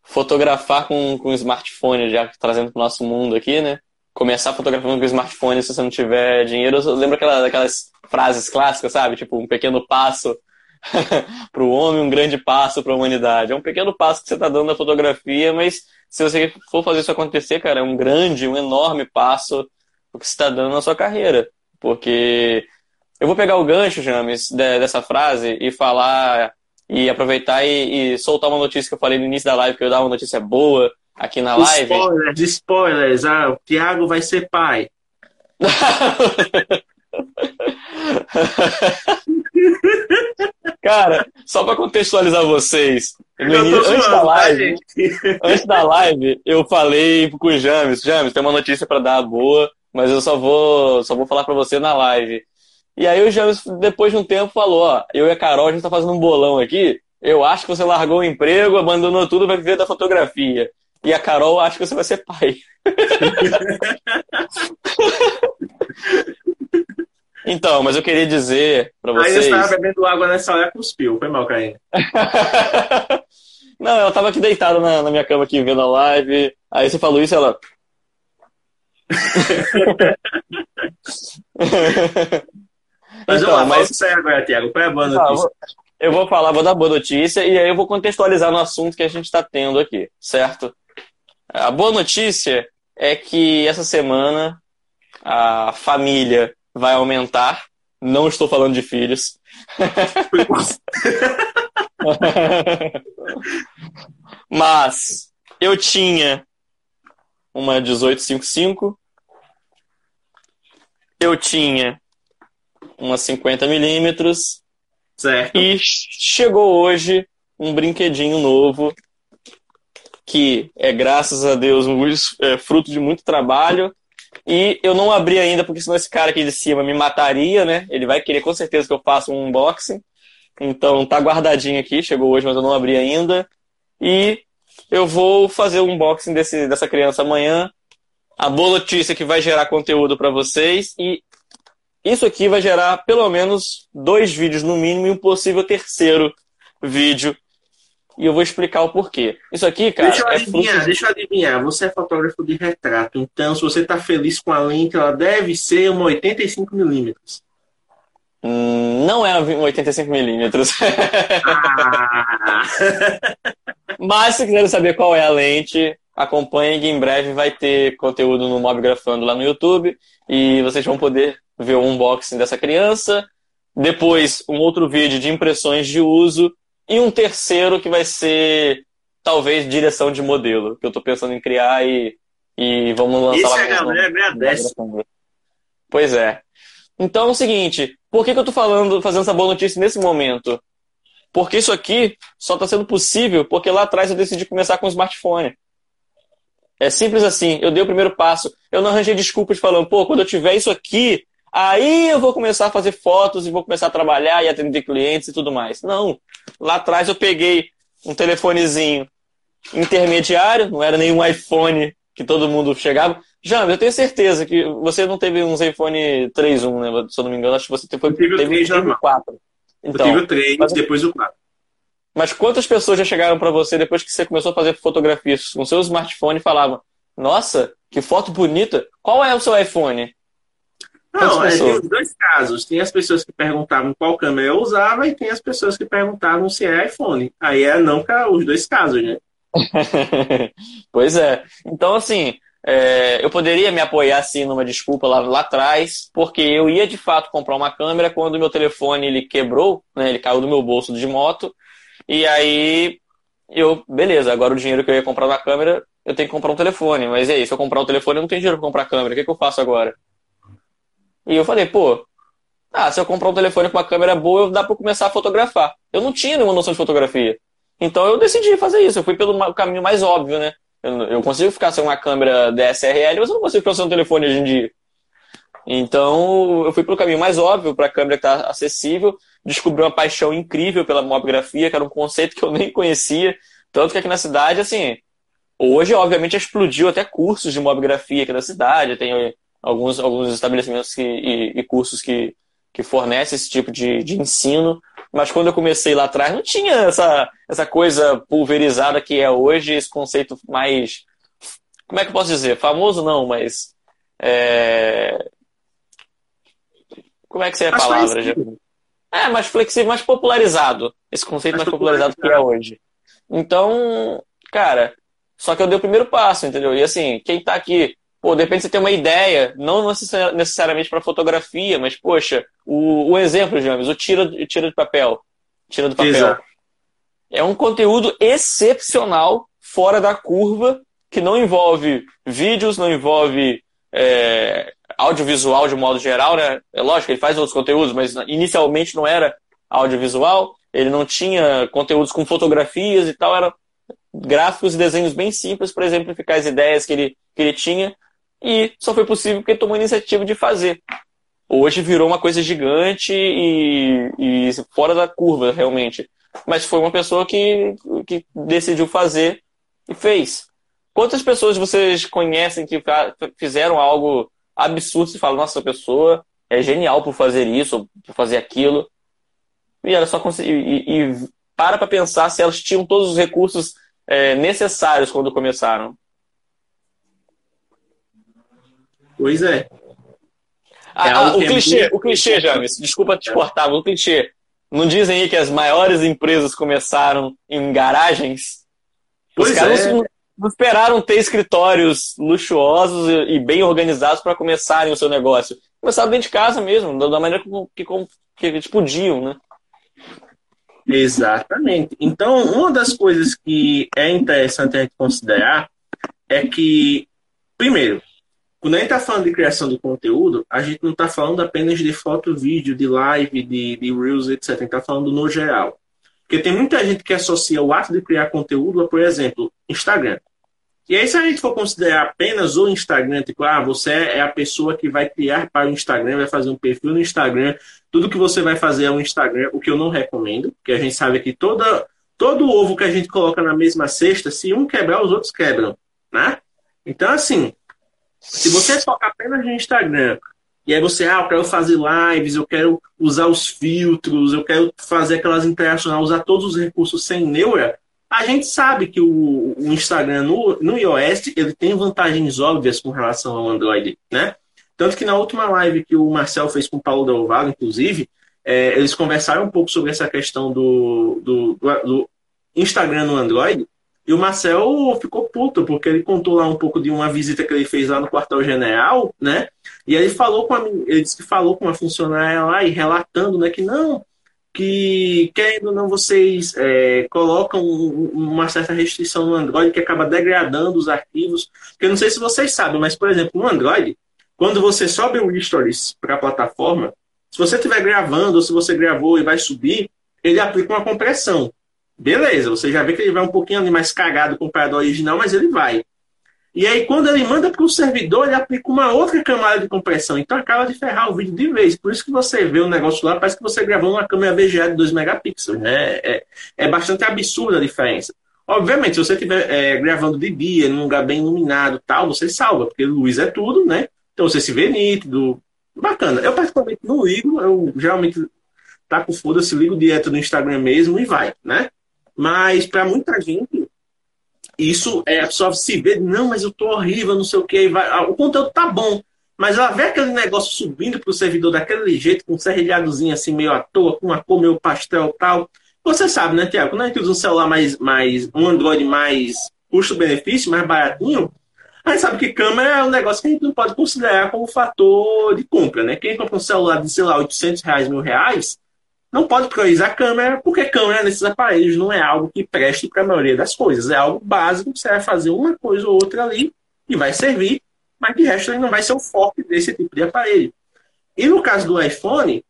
fotografar com, com smartphone, já trazendo para o nosso mundo aqui, né? Começar fotografando com smartphone se você não tiver dinheiro. Eu lembro aquela, daquelas frases clássicas, sabe? Tipo, um pequeno passo para o homem, um grande passo para a humanidade. É um pequeno passo que você está dando na fotografia, mas se você for fazer isso acontecer, cara, é um grande, um enorme passo que você está dando na sua carreira. Porque eu vou pegar o gancho, James, dessa frase e falar e aproveitar e, e, soltar uma notícia que eu falei no início da live, que eu dar uma notícia boa aqui na live. Spoilers, spoilers. Ah, o Thiago vai ser pai. Cara, só para contextualizar vocês, início, antes, da live, antes da live, eu falei com o James, James, tem uma notícia para dar boa, mas eu só vou, só vou falar para você na live. E aí o James, depois de um tempo, falou, ó, eu e a Carol, a gente tá fazendo um bolão aqui, eu acho que você largou o emprego, abandonou tudo, vai viver da fotografia. E a Carol acha que você vai ser pai. Então, mas eu queria dizer para vocês. Aí você estava bebendo água nessa hora, cuspiu. Foi mal, Caína. Não, ela estava aqui deitada na, na, minha cama aqui vendo a live. Aí você falou isso, ela. mas então, eu mas... sério agora, Tiago. Qual é a boa notícia? eu vou falar, vou dar boa notícia e aí eu vou contextualizar no assunto que a gente está tendo aqui, certo? A boa notícia é que essa semana a família vai aumentar. Não estou falando de filhos. Mas eu tinha uma 1855. Eu tinha uma 50 milímetros. Certo. E chegou hoje um brinquedinho novo que é graças a Deus é, fruto de muito trabalho e eu não abri ainda, porque senão esse cara aqui de cima me mataria, né? Ele vai querer com certeza que eu faça um unboxing. Então tá guardadinho aqui, chegou hoje, mas eu não abri ainda. E eu vou fazer o um unboxing desse, dessa criança amanhã. A boa notícia que vai gerar conteúdo para vocês. E isso aqui vai gerar pelo menos dois vídeos no mínimo e um possível terceiro vídeo e eu vou explicar o porquê. Isso aqui, cara. Deixa eu é adivinhar, deixa eu adivinhar. Você é fotógrafo de retrato, então se você está feliz com a lente, ela deve ser uma 85mm. Hum, não é um 85mm. Ah. Mas se quiserem saber qual é a lente, acompanhem que em breve vai ter conteúdo no Mobgrafando lá no YouTube e vocês vão poder ver o unboxing dessa criança. Depois, um outro vídeo de impressões de uso e um terceiro que vai ser, talvez, direção de modelo, que eu estou pensando em criar e, e vamos lançar Isso lá. Isso é a galera agradece. Pois é. Então é o seguinte, por que, que eu estou falando, fazendo essa boa notícia nesse momento? Porque isso aqui só está sendo possível porque lá atrás eu decidi começar com o smartphone. É simples assim. Eu dei o primeiro passo. Eu não arranjei desculpas falando, pô, quando eu tiver isso aqui, aí eu vou começar a fazer fotos e vou começar a trabalhar e atender clientes e tudo mais. Não. Lá atrás eu peguei um telefonezinho intermediário, não era nenhum iPhone que todo mundo chegava. Já, eu tenho certeza que você não teve uns iPhone 3.1, né? Se eu não me engano, acho que você teve, eu tive, teve, teve o 4. Então, eu tive o 3, mas, depois o 4. Mas quantas pessoas já chegaram para você depois que você começou a fazer fotografias com seu smartphone e falavam: Nossa, que foto bonita! Qual é o seu iPhone? Não, é, tem os dois casos. Tem as pessoas que perguntavam qual câmera eu usava e tem as pessoas que perguntavam se é iPhone. Aí é não os dois casos, né? pois é. Então, assim, é, eu poderia me apoiar assim numa desculpa lá, lá atrás, porque eu ia de fato comprar uma câmera quando o meu telefone ele quebrou, né, ele caiu do meu bolso de moto, e aí eu, beleza, agora o dinheiro que eu ia comprar na câmera, eu tenho que comprar um telefone, mas e aí, se eu comprar um telefone eu não tenho dinheiro para comprar a câmera, o que, que eu faço agora? E eu falei, pô, ah, se eu comprar um telefone com uma câmera boa, dá para começar a fotografar. Eu não tinha nenhuma noção de fotografia. Então eu decidi fazer isso. Eu fui pelo caminho mais óbvio, né? Eu, eu consigo ficar sem uma câmera DSLR, mas eu não consigo ficar sem um telefone hoje em dia. Então eu fui pelo caminho mais óbvio para a câmera estar tá acessível. Descobri uma paixão incrível pela mobigrafia, que era um conceito que eu nem conhecia. Tanto que aqui na cidade, assim, hoje, obviamente, explodiu até cursos de mobigrafia aqui na cidade. Tem alguns, alguns estabelecimentos que, e, e cursos que, que fornecem esse tipo de, de ensino. Mas quando eu comecei lá atrás, não tinha essa, essa coisa pulverizada que é hoje, esse conceito mais. Como é que eu posso dizer? Famoso não, mas. É... Como é que seria a palavra? É, mais flexível, mais popularizado. Esse conceito mais, mais popularizado que é hoje. Então, cara, só que eu dei o primeiro passo, entendeu? E assim, quem tá aqui Pô, de repente você tem uma ideia, não necessariamente para fotografia, mas, poxa, o, o exemplo, James, o tira, tira de papel. Tira do papel. Exato. É um conteúdo excepcional, fora da curva, que não envolve vídeos, não envolve é, audiovisual de modo geral, né? É lógico, ele faz outros conteúdos, mas inicialmente não era audiovisual, ele não tinha conteúdos com fotografias e tal, era gráficos e desenhos bem simples para exemplificar as ideias que ele, que ele tinha, e só foi possível porque tomou a iniciativa de fazer. Hoje virou uma coisa gigante e, e fora da curva, realmente. Mas foi uma pessoa que, que decidiu fazer e fez. Quantas pessoas vocês conhecem que fizeram algo absurdo e falam, nossa, essa pessoa é genial por fazer isso, por fazer aquilo. E ela só e, e para para pensar se elas tinham todos os recursos é, necessários quando começaram. Pois é. Ah, é ah, o, clichê, é o clichê, James, desculpa te cortar, o clichê. Não dizem aí que as maiores empresas começaram em garagens? Pois Os caras é. não, não esperaram ter escritórios luxuosos e, bem organizados para começarem o seu negócio. Começaram dentro de casa mesmo, da maneira que, que, que eles podiam, né? Exatamente. Então, uma das coisas que é interessante a gente considerar é que, primeiro, quando a gente está falando de criação de conteúdo, a gente não está falando apenas de foto, vídeo, de live, de, de Reels, etc. A gente está falando no geral. Porque tem muita gente que associa o ato de criar conteúdo a, por exemplo, Instagram. E aí, se a gente for considerar apenas o Instagram, tipo, ah, você é a pessoa que vai criar para o Instagram, vai fazer um perfil no Instagram, tudo que você vai fazer é o Instagram, o que eu não recomendo, porque a gente sabe que toda, todo ovo que a gente coloca na mesma cesta, se um quebrar, os outros quebram, né? Então, assim, se você foca apenas no Instagram, e aí você, ah, eu quero fazer lives, eu quero usar os filtros, eu quero fazer aquelas interações, usar todos os recursos sem neura, a gente sabe que o, o Instagram no, no iOS ele tem vantagens óbvias com relação ao Android, né? Tanto que na última live que o Marcel fez com o Paulo Del Valle, inclusive, é, eles conversaram um pouco sobre essa questão do, do, do, do Instagram no Android. E o Marcel ficou puto, porque ele contou lá um pouco de uma visita que ele fez lá no quartel-general, né? E ele falou com a, ele disse que falou com uma funcionária lá e relatando, né, que não, que querendo ou não vocês é, colocam uma certa restrição no Android que acaba degradando os arquivos. Porque eu não sei se vocês sabem, mas por exemplo, no Android, quando você sobe o Stories para a plataforma, se você estiver gravando ou se você gravou e vai subir, ele aplica uma compressão. Beleza, você já vê que ele vai um pouquinho mais cagado comparado ao original, mas ele vai. E aí, quando ele manda para o servidor, ele aplica uma outra camada de compressão. Então, acaba de ferrar o vídeo de vez. Por isso que você vê o negócio lá, parece que você gravou uma câmera VGA de 2 megapixels. Né? É, é bastante absurda a diferença. Obviamente, se você estiver é, gravando de dia, num lugar bem iluminado tal, você salva, porque luz é tudo, né? Então você se vê nítido. Bacana. Eu, particularmente, não ligo. Eu geralmente tá com foda-se, ligo direto no Instagram mesmo e vai, né? Mas para muita gente, isso é a pessoa se vê, não, mas eu tô horrível, não sei o que. O conteúdo tá bom. Mas ela vê aquele negócio subindo pro servidor daquele jeito, com um serrilhadozinho assim, meio à toa, com uma cor meio pastel tal. Você sabe, né, Tiago? Quando a gente usa um celular mais, mais um Android mais custo-benefício, mais baratinho, a gente sabe que câmera é um negócio que a gente não pode considerar como fator de compra, né? Quem compra um celular de, sei lá, 800 reais, mil reais, não pode priorizar câmera, porque câmera nesses aparelhos não é algo que preste para a maioria das coisas. É algo básico que você vai fazer uma coisa ou outra ali e vai servir, mas de resto ele não vai ser o foco desse tipo de aparelho. E no caso do iPhone,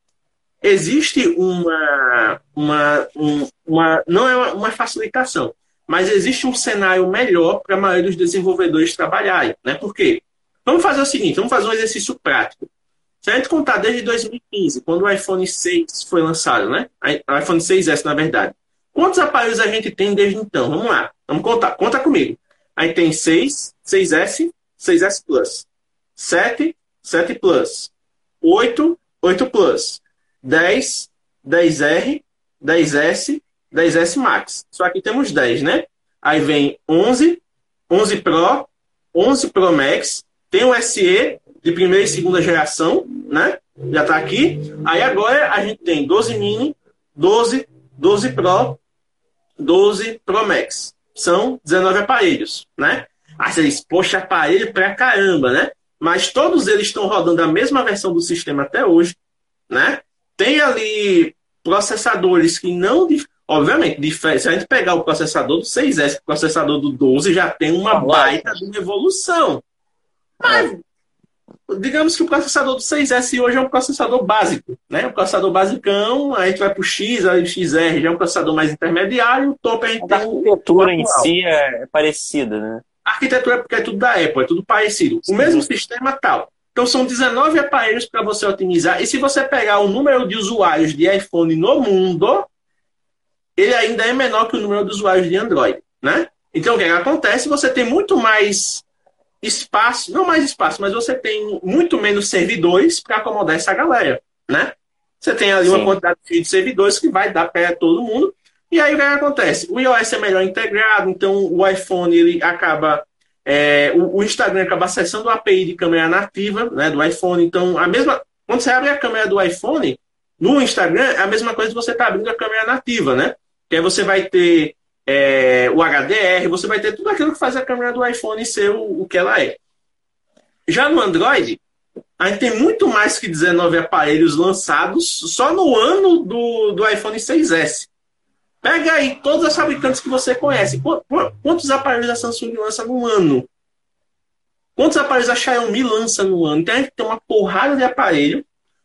existe uma, uma, um, uma não é uma facilitação, mas existe um cenário melhor para a maioria dos desenvolvedores trabalharem. Né? Por quê? Vamos fazer o seguinte, vamos fazer um exercício prático. Se a gente contar desde 2015, quando o iPhone 6 foi lançado, né? O iPhone 6S, na verdade. Quantos aparelhos a gente tem desde então? Vamos lá. Vamos contar. Conta comigo. Aí tem 6, 6S, 6S Plus. 7, 7 Plus. 8, 8 Plus. 10, 10R, 10S, 10S Max. Só aqui temos 10, né? Aí vem 11, 11 Pro, 11 Pro Max, tem o SE de primeira e segunda geração, né? Já está aqui. Aí agora a gente tem 12 mini, 12, 12 Pro, 12 Pro Max. São 19 aparelhos, né? Aí você diz, poxa, aparelho pra caramba, né? Mas todos eles estão rodando a mesma versão do sistema até hoje, né? Tem ali processadores que não. Obviamente, se a gente pegar o processador do 6S, o processador do 12 já tem uma baita de uma evolução. Mas é digamos que o processador do 6S hoje é um processador básico, né? Um processador basicão, aí a gente vai para o X, aí o XR já é um processador mais intermediário, o top a gente a tem arquitetura em si é parecida, né? A arquitetura é porque é tudo da Apple, é tudo parecido. Sim. O mesmo sistema tal. Então são 19 aparelhos para você otimizar. E se você pegar o número de usuários de iPhone no mundo, ele ainda é menor que o número de usuários de Android, né? Então o que, é que acontece? Você tem muito mais espaço, não mais espaço, mas você tem muito menos servidores para acomodar essa galera, né? Você tem ali Sim. uma quantidade de servidores que vai dar para todo mundo. E aí o que acontece? O iOS é melhor integrado, então o iPhone ele acaba. É, o, o, Instagram acaba acessando o API de câmera nativa né, do iPhone. Então, a mesma. Quando você abre a câmera do iPhone, no Instagram, é a mesma coisa que você está abrindo a câmera nativa, né? Que aí você vai ter é, o HDR, você vai ter tudo aquilo que faz a câmera do iPhone ser o, o que ela é. Já no Android, a gente tem muito mais que 19 aparelhos lançados só no ano do, do iPhone 6S. Pega aí todos os fabricantes que você conhece. Quantos aparelhos a Samsung lança no ano? Quantos aparelhos a Xiaomi lança no ano? Então a gente tem uma porrada de aparelho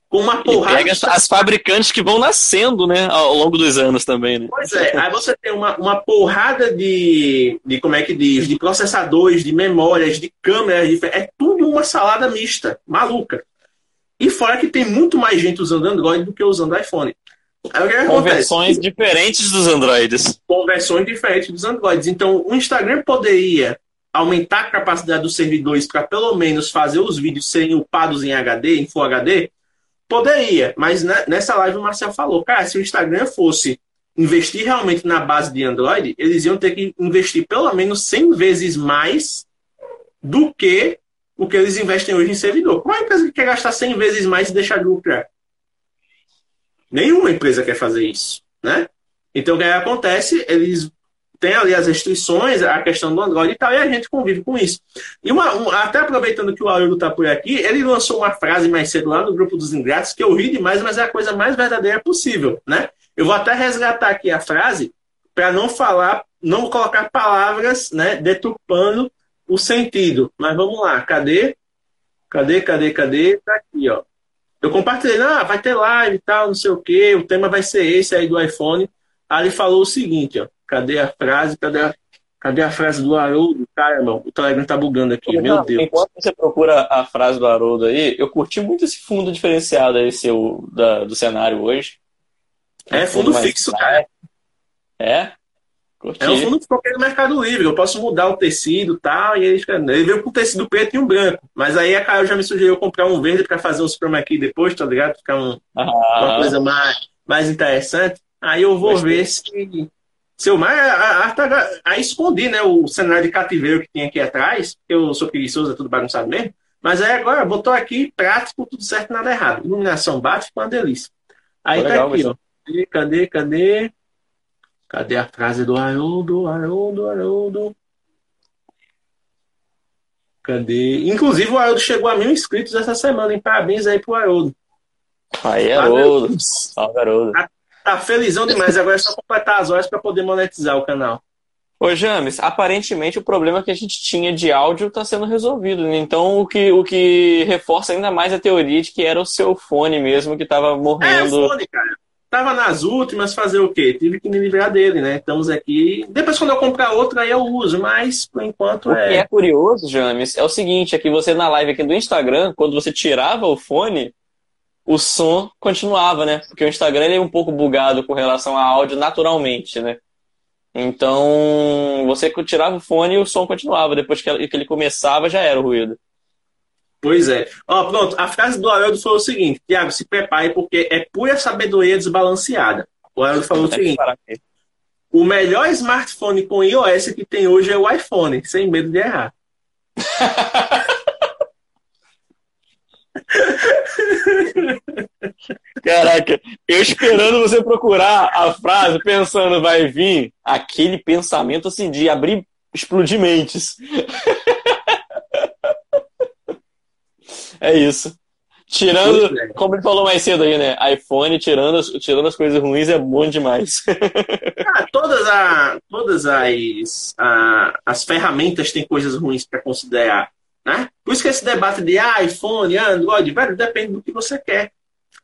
com uma porrada. E pega de... as fabricantes que vão nascendo, né, ao longo dos anos também, né? Pois é, aí você tem uma, uma porrada de, de, como é que diz, de processadores, de memórias, de câmeras, de... é tudo uma salada mista, maluca. E fora que tem muito mais gente usando Android do que usando iPhone. Aí, Com versões diferentes dos Androids. Com versões diferentes dos Androids. Então, o Instagram poderia aumentar a capacidade dos servidores para pelo menos fazer os vídeos serem upados em HD, em Full HD, Poderia, mas nessa live o Marcel falou, cara, se o Instagram fosse investir realmente na base de Android, eles iam ter que investir pelo menos 100 vezes mais do que o que eles investem hoje em servidor. Qual é a empresa que quer gastar 100 vezes mais e deixar de lucrar? Nenhuma empresa quer fazer isso, né? Então, o que acontece? Eles tem ali as restrições, a questão do Android e tal, e a gente convive com isso. E uma, um, até aproveitando que o Aurélio está por aqui, ele lançou uma frase mais cedo lá no grupo dos ingratos que eu ri demais, mas é a coisa mais verdadeira possível, né? Eu vou até resgatar aqui a frase para não falar, não colocar palavras, né, deturpando o sentido. Mas vamos lá, cadê? Cadê, cadê, cadê? Tá aqui, ó. Eu compartilhei, ah, vai ter live e tal, não sei o quê, o tema vai ser esse aí do iPhone. Ele falou o seguinte, ó, cadê a frase, cadê a, cadê a frase do Haroldo? Cara, meu, o Telegram tá bugando aqui, Não, meu Deus. Enquanto você procura a frase do Haroldo aí, eu curti muito esse fundo diferenciado aí seu, da, do cenário hoje. É fundo fixo, cara. É? Curti. É um fundo que no Mercado Livre. Eu posso mudar o tecido e tal. E ele, ele veio com tecido preto e um branco. Mas aí a Caio já me sugeriu comprar um verde para fazer um Super aqui depois, tá ligado? Ficar um, uma Ah, coisa mais, mais interessante. Aí eu vou Gostei. ver se. se eu mais. a- a- a- Aí escondi, né? O cenário de cativeiro que tinha aqui atrás. porque Eu sou preguiçoso, é tudo bagunçado mesmo. Mas aí agora botou aqui prático, tudo certo, nada errado. Iluminação bate, ficou uma delícia. Aí tá legal, aqui, ó. Cadê, cadê, cadê? Cadê a frase do Haroldo, Haroldo, Haroldo? Cadê? Inclusive, o Haroldo chegou a mil inscritos essa semana, hein? Parabéns aí pro Haroldo. Aí, Haroldo. Salve, Haroldo. Tá felizão demais. Agora é só completar as horas para poder monetizar o canal. Ô, James, aparentemente o problema que a gente tinha de áudio está sendo resolvido. né? Então, o que, o que reforça ainda mais a teoria de que era o seu fone mesmo que estava É, o morrendo. fone, cara. Tava nas últimas, fazer o quê? Tive que me livrar dele, né? Estamos aqui. Depois, quando eu comprar outro, aí eu uso, mas por enquanto O que é. é curioso, James, é o seguinte: é que você na live aqui do Instagram, quando você tirava o fone, o som continuava, né? Porque o Instagram ele é um pouco bugado com relação a áudio naturalmente, né? Então, você tirava o fone e o som continuava. Depois que ele começava, já era o ruído. Pois é. Ó, pronto. A frase do Haroldo foi o seguinte: Tiago, se prepare, porque é pura sabedoria desbalanceada. O Haroldo falou o seguinte: o melhor smartphone com iOS que tem hoje é o iPhone, sem medo de errar. Caraca, eu esperando você procurar a frase, pensando, vai vir aquele pensamento assim de abrir, explodir mentes. É isso. Tirando, como ele falou mais cedo aí, né? iPhone, tirando as, tirando as coisas ruins, é bom demais. Ah, todas, a, todas as, a- as ferramentas têm coisas ruins para considerar. Né? Por isso que esse debate de ah, iPhone, Android, velho, depende do que você quer.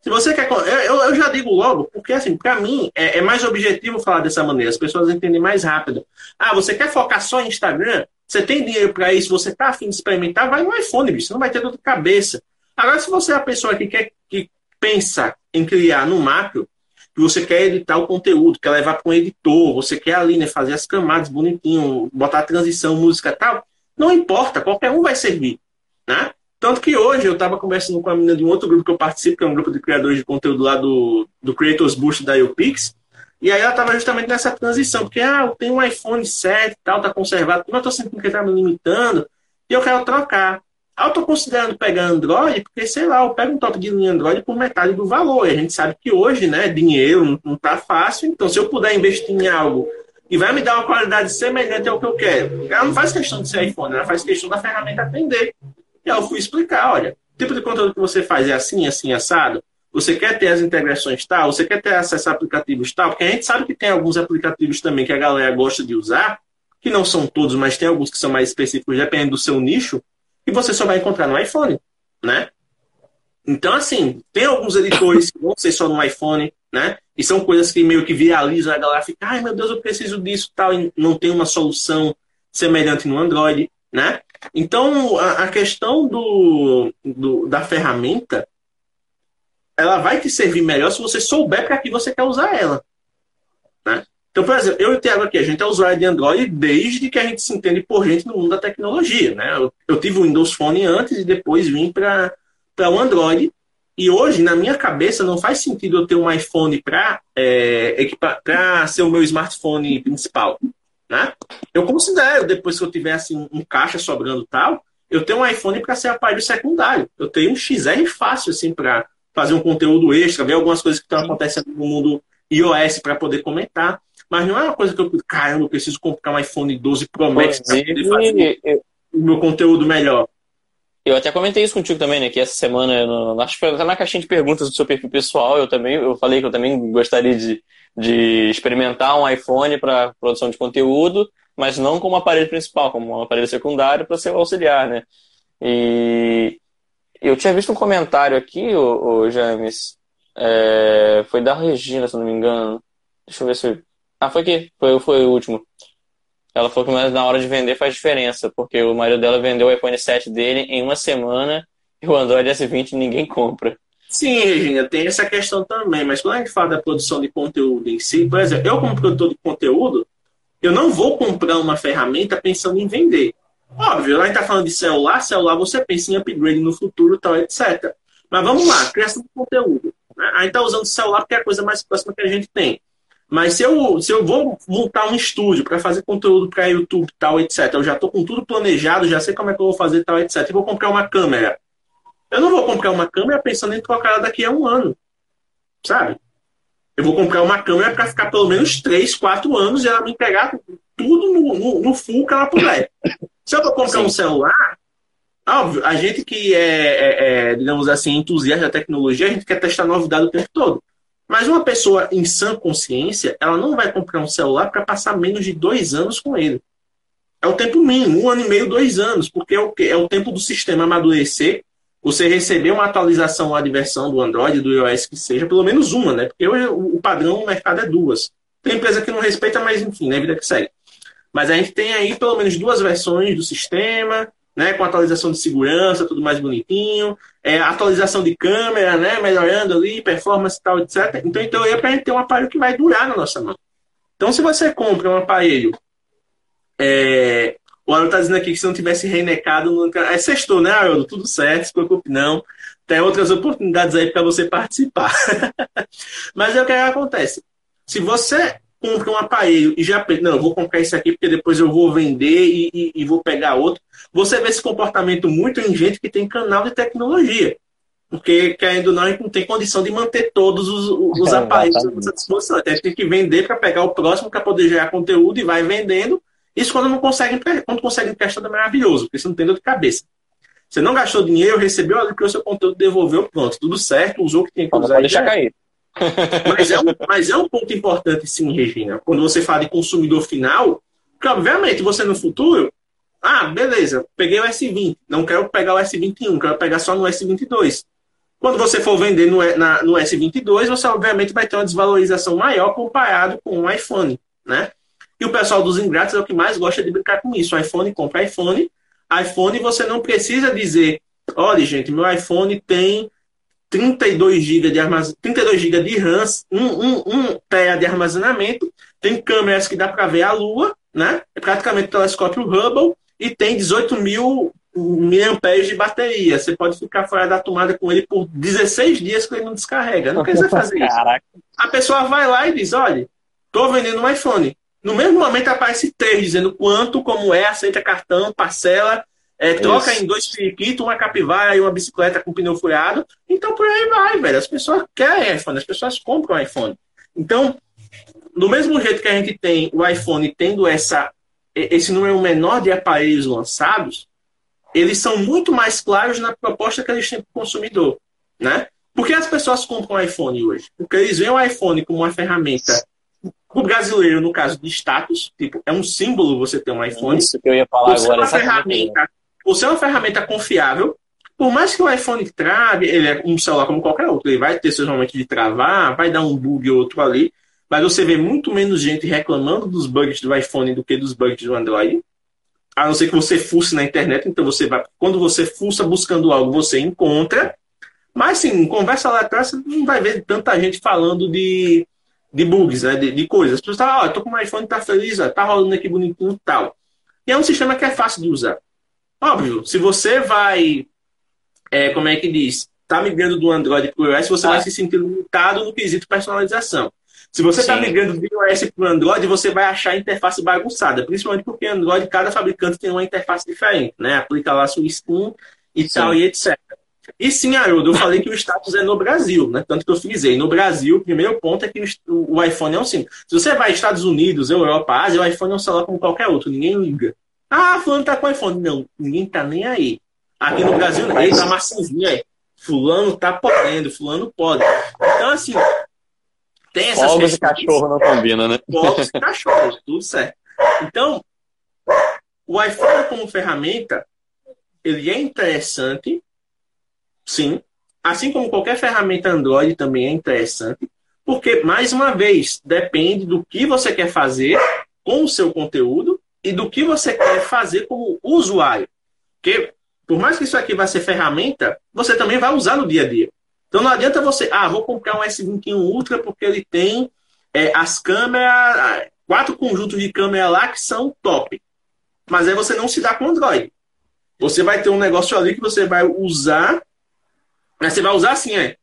Se você quer. Eu, eu- já digo logo, porque assim, para mim é, é mais objetivo falar dessa maneira, as pessoas entendem mais rápido. Ah, você quer focar só em Instagram? Você tem dinheiro para isso, você tá afim de experimentar, vai no iPhone, bicho, não vai ter dor de cabeça. Agora, se você é a pessoa que quer que pensa em criar no macro, que você quer editar o conteúdo, quer levar para um editor, você quer ali, né, fazer as camadas bonitinho, botar a transição, música tal, não importa, qualquer um vai servir, né? Tanto que hoje eu estava conversando com a menina de um outro grupo que eu participo, que é um grupo de criadores de conteúdo lá do, do Creators Boost da UPix, e aí ela estava justamente nessa transição, porque ah, eu tenho um iPhone 7 e tal, tá conservado, mas eu tô sentindo que ele tá me limitando, e eu quero trocar. Aí eu tô considerando pegar Android, porque, sei lá, eu pego um top de linha Android por metade do valor. E a gente sabe que hoje, né, dinheiro não- não tá fácil, então se eu puder investir em algo e vai me dar uma qualidade semelhante ao que eu quero, ela não faz questão de ser iPhone, ela faz questão da ferramenta atender. E eu fui explicar, olha, o tipo de conteúdo que você faz é assim, assim, assado, você quer ter as integrações tal, você quer ter acesso a aplicativos tal, porque a gente sabe que tem alguns aplicativos também que a galera gosta de usar, que não são todos, mas tem alguns que são mais específicos, dependendo do seu nicho, e você só vai encontrar no iPhone, né? Então, assim, tem alguns editores que vão ser só no iPhone, né? E são coisas que meio que viralizam, a galera fica, ai meu Deus, eu preciso disso tal, e não tem uma solução semelhante no Android, né? Então, a, a questão do, do- da ferramenta, ela vai te servir melhor se você souber para que você quer usar ela, né? Então, por exemplo, eu e o Thiago aqui, a gente é usuário de Android desde que a gente se entende por gente no mundo da tecnologia, né? Eu, eu tive o Windows Phone antes e depois vim para o Android. E hoje, na minha cabeça, não faz sentido eu ter um iPhone para é, ser o meu smartphone principal, né? Eu considero, depois que eu tiver assim, um caixa sobrando tal, eu tenho um iPhone para ser aparelho secundário. Eu tenho um XR fácil, assim, para fazer um conteúdo extra, ver algumas coisas que estão acontecendo no mundo iOS para poder comentar. Mas não é uma coisa que eu, caramba, eu preciso comprar um iPhone 12 Pro Max para poder fazer o meu conteúdo melhor. Eu até comentei isso contigo também, né? Que essa semana, no, acho que até na caixinha de perguntas do seu perfil pessoal, eu também eu falei que eu também gostaria de, de experimentar um iPhone para produção de conteúdo, mas não como aparelho principal, como um aparelho secundário para ser auxiliar, né? E, Eu tinha visto um comentário aqui, o, o James, é, foi da Regina, se não me engano. Deixa eu ver se. Ah, foi aqui, foi, foi o último. Ela falou que na hora de vender faz diferença, porque o marido dela vendeu o iPhone 7 dele em uma semana e o Android S20 ninguém compra. Sim, Regina, tem essa questão também, mas quando a gente fala da produção de conteúdo em si, por exemplo, eu como produtor de conteúdo, eu não vou comprar uma ferramenta pensando em vender. Óbvio, a gente está falando de celular, celular você pensa em upgrade no futuro, tal, etc. Mas vamos lá, criação de conteúdo. Né? A gente está usando celular porque é a coisa mais próxima que a gente tem. Mas se eu, se eu vou montar um estúdio para fazer conteúdo para YouTube, tal, etc., eu já estou com tudo planejado, já sei como é que eu vou fazer, tal, etc., e vou comprar uma câmera. Eu não vou comprar uma câmera pensando em trocar ela daqui a um ano. Sabe? Eu vou comprar uma câmera para ficar pelo menos 3, 4 anos e ela me entregar tudo no, no, no full que ela puder. Se eu vou comprar Sim. um celular, óbvio, a gente que é, é, é, digamos assim, entusiasta da tecnologia, a gente quer testar novidade o tempo todo. Mas uma pessoa em sã consciência, ela não vai comprar um celular para passar menos de dois anos com ele. É o tempo mínimo, um ano e meio, dois anos, porque é o, é o tempo do sistema amadurecer, você receber uma atualização ou a versão do Android, do iOS que seja, pelo menos uma, né? Porque hoje o padrão no mercado é duas. Tem empresa que não respeita, mas enfim, né? Vida que segue. Mas a gente tem aí pelo menos duas versões do sistema, né, com atualização de segurança, tudo mais bonitinho, é, atualização de câmera, né, melhorando ali, performance e tal, etc. Então, então é para a gente ter um aparelho que vai durar na nossa mão. Então, se você compra um aparelho, é, o Haroldo está dizendo aqui que se não tivesse reinecado, nunca... é sextou, né, Haroldo? Tudo certo, se preocupe não. Tem outras oportunidades aí para você participar. Mas é o que acontece. Se você compra um aparelho e já pensa, não, eu vou comprar isso aqui porque depois eu vou vender e, e, e, vou pegar outro. Você vê esse comportamento muito em gente que tem canal de tecnologia. Porque, querendo ou não, a gente não tem condição de manter todos os, os é, aparelhos à nossa disposição. Até tem que vender para pegar o próximo para poder gerar conteúdo e vai vendendo. Isso quando não consegue, quando consegue emprestar é maravilhoso, porque você não tem dor de cabeça. Você não gastou dinheiro, recebeu o seu conteúdo, devolveu, pronto, tudo certo, usou o que tem que usar. Pode deixar cair. Mas é, um, mas é um ponto importante, sim, Regina. Quando você fala de consumidor final, que obviamente você no futuro, ah, beleza, peguei o S20, não quero pegar o S21, quero pegar só no S22. Quando você for vender no, na, no S22, você obviamente vai ter uma desvalorização maior comparado com o iPhone, né? E o pessoal dos ingratos é o que mais gosta de brincar com isso. O iPhone compra iPhone, iPhone você não precisa dizer, olha gente, meu iPhone tem 32 GB de, armaz... 32 GB de RAM, 1, 1, 1 TB de armazenamento, tem câmeras que dá para ver a Lua, né? É praticamente telescópio Hubble e tem 18 mil mAh de bateria. Você pode ficar fora da tomada com ele por 16 dias que ele não descarrega. Não precisa fazer isso. A pessoa vai lá e diz: olha, estou vendendo um iPhone. No mesmo momento aparece três dizendo quanto, como é, aceita cartão, parcela é, troca Isso. em dois periquitos, uma capivara e uma bicicleta com pneu furado. Então por aí vai, velho. As pessoas querem iPhone, as pessoas compram iPhone. Então, do mesmo jeito que a gente tem o iPhone tendo essa, esse número menor de aparelhos lançados, eles são muito mais claros na proposta que eles têm para o consumidor. Né? Por que as pessoas compram iPhone hoje? Porque eles veem o iPhone como uma ferramenta o brasileiro, no caso de status, tipo, é um símbolo você ter um iPhone. Isso que eu ia falar agora. Uma ferramenta por ser uma ferramenta confiável, por mais que o iPhone trave, ele é um celular como qualquer outro, ele vai ter seus momentos de travar, vai dar um bug ou outro ali, mas você vê muito menos gente reclamando dos bugs do iPhone do que dos bugs do Android. A não ser que você fusse na internet, então você vai, quando você fuça buscando algo, você encontra. Mas sim, conversa lá atrás, você não vai ver tanta gente falando de, de bugs, né? De, de coisas. As pessoas falam, ó, oh, tô com o iPhone, tá feliz, ó, tá rolando aqui bonitinho e tal. E é um sistema que é fácil de usar. Óbvio, se você vai, é, como é que diz, tá migrando do Android para o iOS, você ah. vai se sentir limitado no quesito personalização. Se você está migrando do iOS para o Android, você vai achar a interface bagunçada, principalmente porque Android, cada fabricante tem uma interface diferente, né? Aplica lá sua skin e sim. tal, e etc. E sim, Haroldo, eu falei que o status é no Brasil, né? Tanto que eu frisei. No Brasil, o primeiro ponto é que o iPhone é um sim. Se você vai Estados Unidos, Europa, Ásia, o iPhone é um celular como qualquer outro, ninguém liga. Ah, fulano tá com iPhone. Não, ninguém tá nem aí. Aqui no Brasil, ele tá maçãzinha aí. Fulano tá podendo, fulano pode. Então, assim, tem essas Fogos e cachorro não combina, né? Fogos e cachorro, tudo certo. Então, o iPhone como ferramenta, ele é interessante, sim. Assim como qualquer ferramenta Android também é interessante, porque, mais uma vez, depende do que você quer fazer com o seu conteúdo e do que você quer fazer como usuário. Porque, por mais que isso aqui vai ser ferramenta, você também vai usar no dia a dia. Então não adianta você, ah, vou comprar um S21 Ultra porque ele tem é, as câmeras, quatro conjuntos de câmera lá que são top. Mas aí você não se dá com Android. Você vai ter um negócio ali que você vai usar, mas você vai usar assim, é.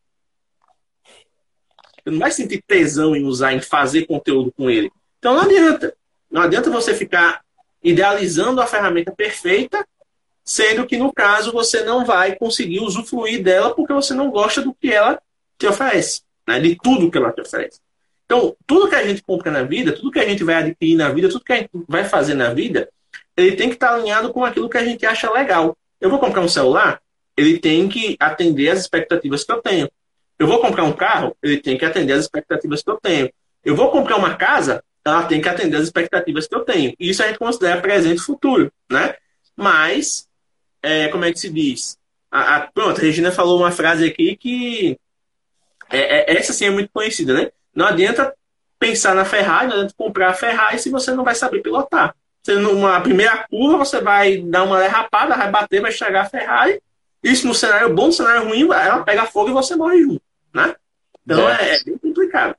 Você não vai sentir tesão em usar, em fazer conteúdo com ele. Então não adianta. Não adianta você ficar idealizando a ferramenta perfeita, sendo que no caso você não vai conseguir usufruir dela porque você não gosta do que ela te oferece, né? de tudo que ela te oferece. Então, tudo que a gente compra na vida, tudo que a gente vai adquirir na vida, tudo que a gente vai fazer na vida, ele tem que estar alinhado com aquilo que a gente acha legal. Eu vou comprar um celular, ele tem que atender às expectativas que eu tenho. Eu vou comprar um carro, ele tem que atender às expectativas que eu tenho. Eu vou comprar uma casa, ela tem que atender às expectativas que eu tenho. Isso a gente considera presente e futuro, né? Mas, é, como é que se diz? A, a, pronto, a Regina falou uma frase aqui que é, é, essa sim é muito conhecida, né? Não adianta pensar na Ferrari, não adianta comprar a Ferrari se você não vai saber pilotar. Você, numa primeira curva, você vai dar uma derrapada, vai bater, vai estragar a Ferrari. Isso no cenário bom, no cenário ruim, ela pega fogo e você morre junto, né? Então é, é bem complicado.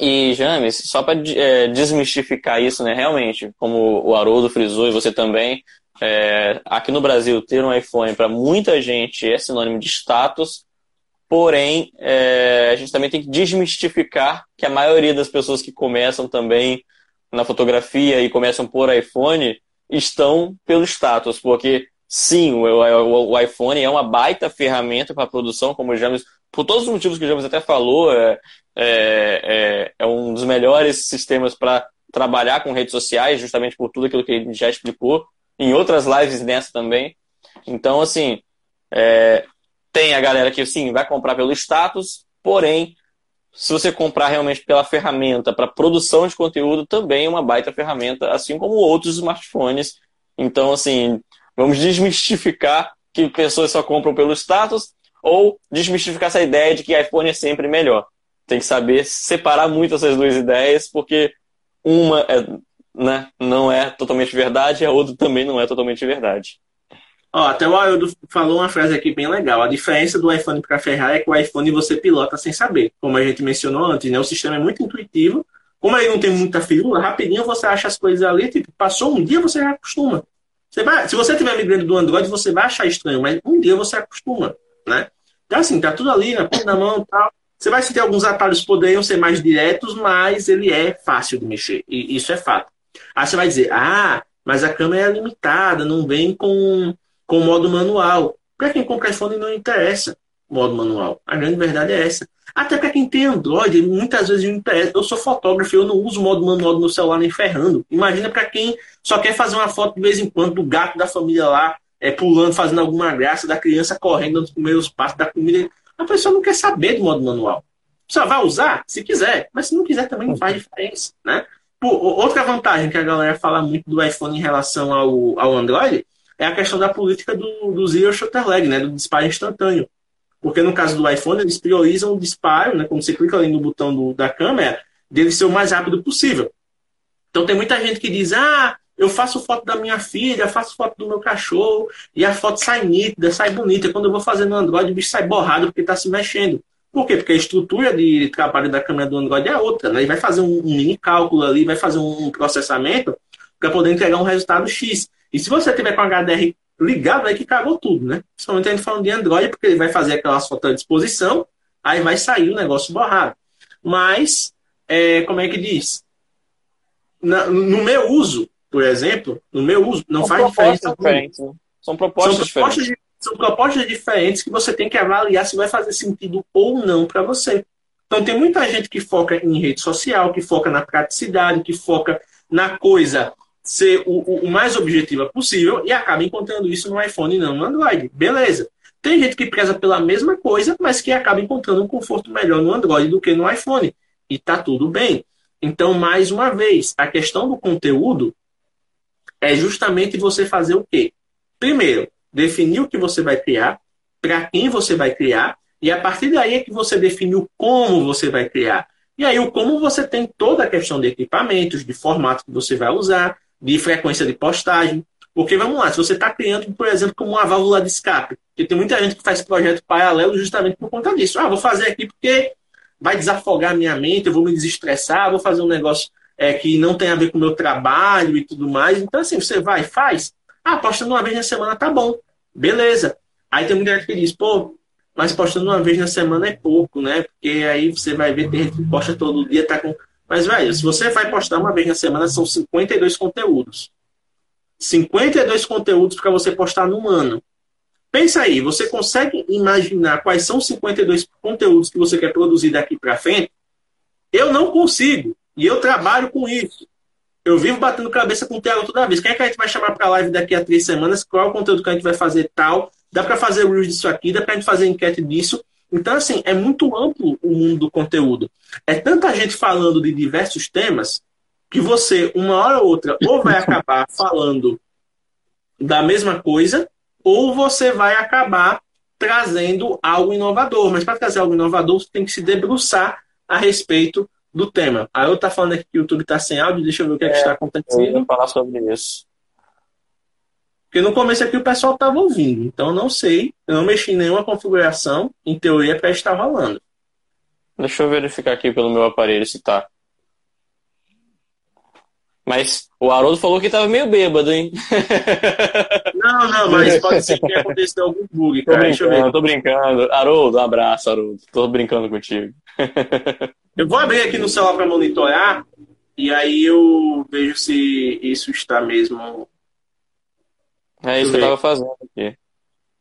E, James, só para é, desmistificar isso, né? Realmente, como o Haroldo frisou e você também, é, aqui no Brasil, ter um iPhone para muita gente é sinônimo de status, porém, é, a gente também tem que desmistificar que a maioria das pessoas que começam também na fotografia e começam por iPhone estão pelo status, porque sim, o, o, o iPhone é uma baita ferramenta para produção, como o James, por todos os motivos que o James até falou, é, é, é, é um dos melhores sistemas para trabalhar com redes sociais, justamente por tudo aquilo que ele já explicou, em outras lives nessa também. Então, assim, é, tem a galera que, sim, vai comprar pelo status, porém, se você comprar realmente pela ferramenta para produção de conteúdo, também é uma baita ferramenta, assim como outros smartphones. Então, assim, vamos desmistificar que pessoas só compram pelo status ou desmistificar essa ideia de que iPhone é sempre melhor. Tem que saber separar muito essas duas ideias, porque uma é, né, não é totalmente verdade, a outra também não é totalmente verdade. Ó, até o Aildo falou uma frase aqui bem legal. A diferença do iPhone para a Ferrari é que o iPhone você pilota sem saber. Como a gente mencionou antes, né? O sistema é muito intuitivo. Como ele não tem muita firula, rapidinho você acha as coisas ali, tipo, passou um dia você já acostuma. Você vai, se você estiver migrando do Android, você vai achar estranho, mas um dia você acostuma, né? Então, assim, tá tudo ali na ponta da mão tal. Você vai sentir alguns atalhos poderiam ser mais diretos, mas ele é fácil de mexer. E isso é fato. Aí você vai dizer, ah, mas a câmera é limitada, não vem com com modo manual. Para quem compra iPhone não interessa modo manual. A grande verdade é essa. Até para quem tem Android, muitas vezes não interessa. Eu sou fotógrafo, eu não uso modo manual do meu celular nem ferrando. Imagina para quem só quer fazer uma foto de vez em quando do gato da família lá, é, pulando, fazendo alguma graça, da criança correndo nos primeiros passos da comida. A pessoa não quer saber do modo manual. Só vai usar se quiser, mas se não quiser também não faz diferença, né? Outra vantagem que a galera fala muito do iPhone em relação ao, ao Android é a questão da política do, do Zero Shutter Lag, né, do disparo instantâneo. Porque no caso do iPhone, eles priorizam o disparo, né, quando você clica ali no botão do, da câmera, dele ser o mais rápido possível. Então tem muita gente que diz, ah, eu faço foto da minha filha, faço foto do meu cachorro, e a foto sai nítida, sai bonita. Quando eu vou fazer no Android, o bicho sai borrado porque está se mexendo. Por quê? Porque a estrutura de trabalho da câmera do Android é outra. Né? Ele vai fazer um, um mini cálculo ali, vai fazer um processamento para poder entregar um resultado X. E se você tiver com HDR ligado, aí que cagou tudo, né? Principalmente a gente falando de Android, porque ele vai fazer aquelas fotos à disposição, aí vai sair o negócio borrado. Mas, é, como é que diz? Na, no meu uso, por exemplo, no meu uso, não são faz diferença. Diferentes, né? São propostas, são propostas diferentes. são propostas diferentes que você tem que avaliar se vai fazer sentido ou não para você. Então, tem muita gente que foca em rede social, que foca na praticidade, que foca na coisa ser o, o, mais objetiva possível e acaba encontrando isso no iPhone e não no Android. Beleza. Tem gente que preza pela mesma coisa, mas que acaba encontrando um conforto melhor no Android do que no iPhone. E tá tudo bem. Então, mais uma vez, a questão do conteúdo é justamente você fazer o quê? Primeiro, definir o que você vai criar, para quem você vai criar, e a partir daí é que você define o como você vai criar. E aí, o como você tem toda a questão de equipamentos, de formato que você vai usar, de frequência de postagem. Porque, vamos lá, se você está criando, por exemplo, como uma válvula de escape, porque tem muita gente que faz projeto paralelo justamente por conta disso. Ah, vou fazer aqui porque vai desafogar minha mente, eu vou me desestressar, vou fazer um negócio é, que não tem a ver com o meu trabalho e tudo mais. Então, assim, você vai, faz. Ah, postando uma vez na semana tá bom. Beleza. Aí tem muita gente que diz, pô, mas postando uma vez na semana é pouco, né? Porque aí você vai ver, tem gente que posta todo dia, tá com. Mas, velho, se você vai postar uma vez na semana, são 52 conteúdos. 52 conteúdos para você postar num ano. Pensa aí, você consegue imaginar quais são os 52 conteúdos que você quer produzir daqui para frente? Eu não consigo. E eu trabalho com isso. Eu vivo batendo cabeça com o Thiago toda vez. Quem é que a gente vai chamar para live daqui a três semanas? Qual é o conteúdo que a gente vai fazer tal? Dá para fazer reels disso aqui, dá para a gente fazer enquete disso. Então, assim, é muito amplo o mundo do conteúdo. É tanta gente falando de diversos temas que você, uma hora ou outra, ou vai acabar falando da mesma coisa, ou você vai acabar trazendo algo inovador. Mas para trazer algo inovador, você tem que se debruçar a respeito do tema. Aí eu tá falando aqui que o YouTube está sem áudio, deixa eu ver o que, é, é que está acontecendo. Eu vou falar sobre isso. Porque no começo aqui o pessoal estava ouvindo, então eu não sei, eu não mexi em nenhuma configuração, em teoria para estar rolando. Deixa eu verificar aqui pelo meu aparelho se tá. Mas o Haroldo falou que tava meio bêbado, hein? Não, não, mas pode ser que aconteça algum bug, cara. Tô Deixa eu ver. Tô brincando. Haroldo, um abraço, Haroldo. Tô brincando contigo. Eu vou abrir aqui no celular para monitorar e aí eu vejo se isso está mesmo. É isso que eu tava fazendo aqui.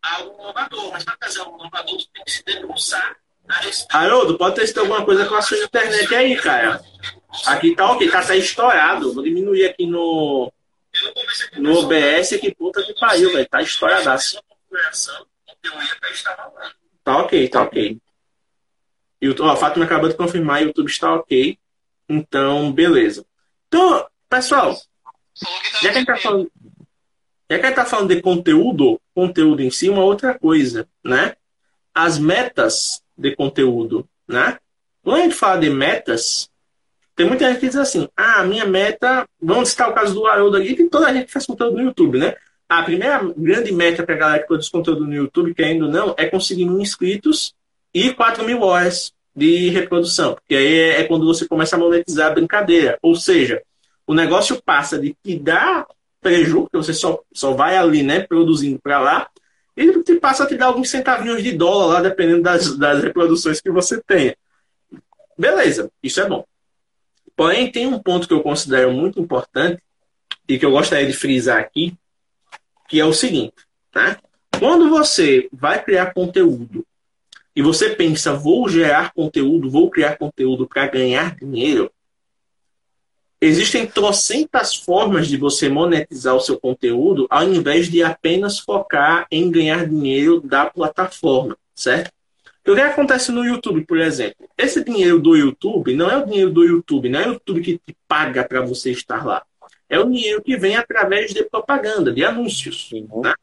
Algo inovador, mas para fazer algo inovador, tem que se debruçar Haroldo, pode ter sido alguma coisa com a sua internet aí, cara. Aqui tá ok, tá até estourado. Vou diminuir aqui no, no OBS que puta que pariu, velho. Tá estouradaço. Tá ok, tá ok. E o, ó, a Fátima acabou de confirmar, o YouTube está ok. Então, beleza. Então, pessoal, já que a gente tá falando, já que a gente tá falando de conteúdo, conteúdo em si, uma outra coisa, né? As metas de conteúdo, né? Quando a gente fala de metas, tem muita gente que diz assim, ah, minha meta, vamos citar o caso do Haroldo aqui, que toda a gente faz conteúdo no YouTube, né? A primeira grande meta para a galera que produz conteúdo no YouTube, querendo ou não, é conseguir mil inscritos e 4 mil horas de reprodução. Porque aí é, é quando você começa a monetizar a brincadeira. Ou seja, o negócio passa de te dar prejuízo, que você só, só vai ali, né, produzindo para lá, ele te passa a te dar alguns centavinhos de dólar lá, dependendo das, das reproduções que você tenha. Beleza, isso é bom. Porém, tem um ponto que eu considero muito importante e que eu gostaria de frisar aqui, que é o seguinte, né? Quando você vai criar conteúdo e você pensa, vou gerar conteúdo, vou criar conteúdo para ganhar dinheiro, existem trocentas formas de você monetizar o seu conteúdo ao invés de apenas focar em ganhar dinheiro da plataforma, certo? O que acontece no YouTube, por exemplo? Esse dinheiro do YouTube não é o dinheiro do YouTube, não é o YouTube que te paga para você estar lá. É o dinheiro que vem através de propaganda, de anúncios. Uhum. Né?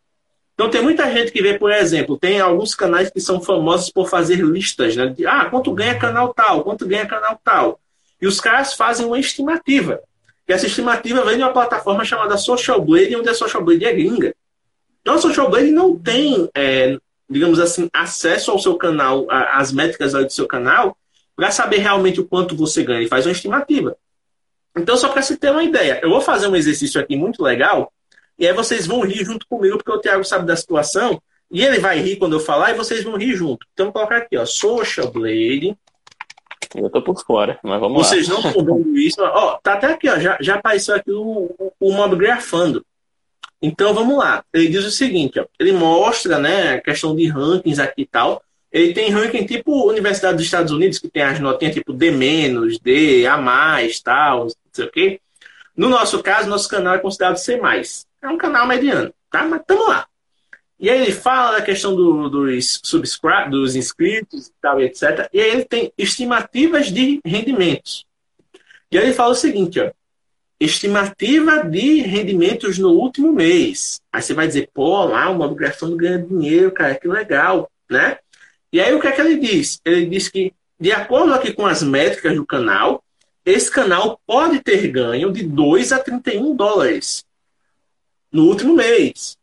Então tem muita gente que vê, por exemplo, tem alguns canais que são famosos por fazer listas, né? De, ah, quanto ganha canal tal, quanto ganha canal tal. E os caras fazem uma estimativa. E essa estimativa vem de uma plataforma chamada Social Blade, onde a Social Blade é gringa. Então a Social Blade não tem é, digamos assim, acesso ao seu canal, às métricas do seu canal, para saber realmente o quanto você ganha. E faz uma estimativa. Então, só para se ter uma ideia, eu vou fazer um exercício aqui muito legal, e aí vocês vão rir junto comigo, porque o Thiago sabe da situação, e ele vai rir quando eu falar, e vocês vão rir junto. Então, vou colocar aqui, ó, Social Blade. Eu tô por fora, mas vamos vocês lá. Vocês não estão vendo isso. Ó, tá até aqui, ó, já, já apareceu aqui o, o, o modo grafando. Então vamos lá. Ele diz o seguinte: ó, ele mostra né, a questão de rankings aqui e tal. Ele tem ranking tipo Universidade dos Estados Unidos, que tem as notinhas tipo D-, D, A, tal, não sei o quê. No nosso caso, nosso canal é considerado C. É um canal mediano, tá? Mas estamos lá. E aí ele fala da questão do, dos dos inscritos e tal, etc. E aí ele tem estimativas de rendimentos. E aí ele fala o seguinte, ó estimativa de rendimentos no último mês. Aí você vai dizer, pô, lá o modo grafando ganha dinheiro, cara, que legal. né? E aí o que é que ele diz? Ele diz que, de acordo aqui com as métricas do canal, esse canal pode ter ganho de 2 a 31 dólares no último mês.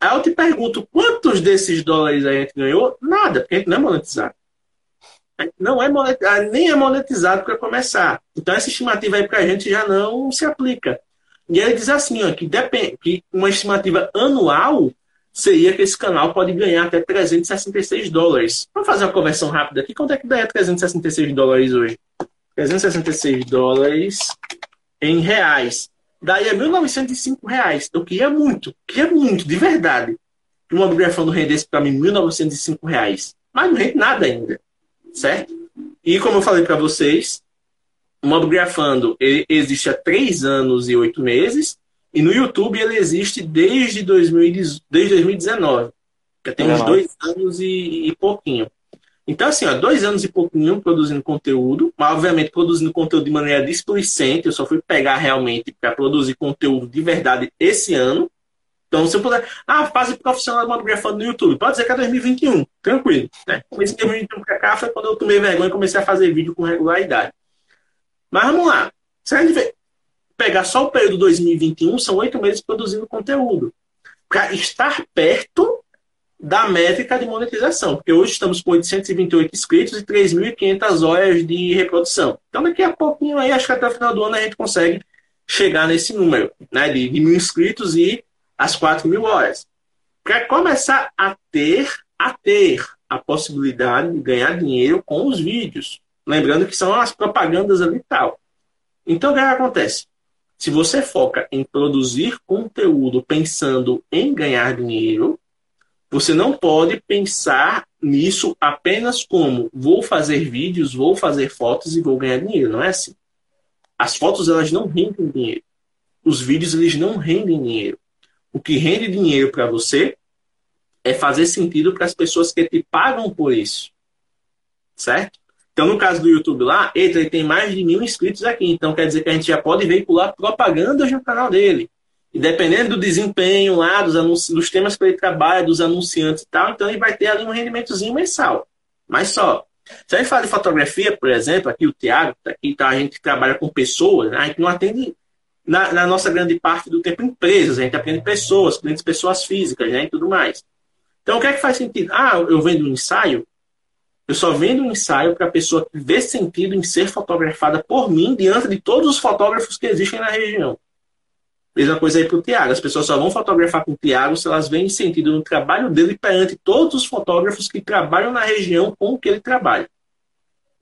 Aí eu te pergunto, quantos desses dólares a gente ganhou? Nada, porque a gente não é monetizado. Não é monetizado, nem é monetizado para começar. Então essa estimativa aí para a gente já não se aplica. E ele diz assim, ó, que, depende, que uma estimativa anual seria que esse canal pode ganhar até 366 dólares. Vamos fazer uma conversão rápida aqui. Quanto é que dá 366 dólares hoje? 366 dólares em reais. Daí é 1.905 reais. Eu queria muito, queria muito, de verdade, que uma grafando rendesse para mim 1.905 reais. Mas não rende nada ainda, certo? E como eu falei para vocês, o Mob Grafando existe há 3 anos e 8 meses. E no YouTube ele existe desde, 2000, desde 2019. Já tem uns dois anos e, e pouquinho. Então, assim, ó, dois anos e pouquinho produzindo conteúdo, mas obviamente produzindo conteúdo de maneira displicente. Eu só fui pegar realmente para produzir conteúdo de verdade esse ano. Então, se eu puder. Ah, fase profissional de monografando no YouTube. Pode dizer que é 2021, tranquilo. Né? Comecei em 2021 para cá foi quando eu tomei vergonha e comecei a fazer vídeo com regularidade. Mas vamos lá. Se a gente pegar só o período 2021, são oito meses produzindo conteúdo. Para estar perto da métrica de monetização, porque hoje estamos com 828 inscritos e 3.500 horas de reprodução. Então, daqui a pouquinho, aí, acho que até o final do ano a gente consegue chegar nesse número né, de, de mil inscritos e as 4 mil horas. Para começar a ter, a ter a possibilidade de ganhar dinheiro com os vídeos. Lembrando que são as propagandas ali e tal. Então, o que acontece? Se você foca em produzir conteúdo pensando em ganhar dinheiro, você não pode pensar nisso apenas como vou fazer vídeos, vou fazer fotos e vou ganhar dinheiro. Não é assim. As fotos elas não rendem dinheiro. Os vídeos eles não rendem dinheiro. O que rende dinheiro para você é fazer sentido para as pessoas que te pagam por isso. Certo? Então, no caso do YouTube lá, ele tem mais de mil inscritos aqui. Então, quer dizer que a gente já pode veicular propagandas no canal dele. E dependendo do desempenho lá, dos, anunci... dos temas que ele trabalha, dos anunciantes e tal, então ele vai ter ali um rendimentozinho mensal. Mas só. Se a gente fala de fotografia, por exemplo, aqui o Tiago, tá aqui tá, a gente trabalha com pessoas, né? a gente não atende, na, na, nossa grande parte do tempo, empresas, a gente atende pessoas, clientes pessoas físicas né? e tudo mais. Então, o que é que faz sentido? Ah, eu vendo um ensaio, eu só vendo um ensaio para a pessoa que vê sentido em ser fotografada por mim diante de todos os fotógrafos que existem na região. Mesma coisa aí para o Tiago. As pessoas só vão fotografar com o Tiago se elas veem sentido no trabalho dele perante todos os fotógrafos que trabalham na região com o que ele trabalha.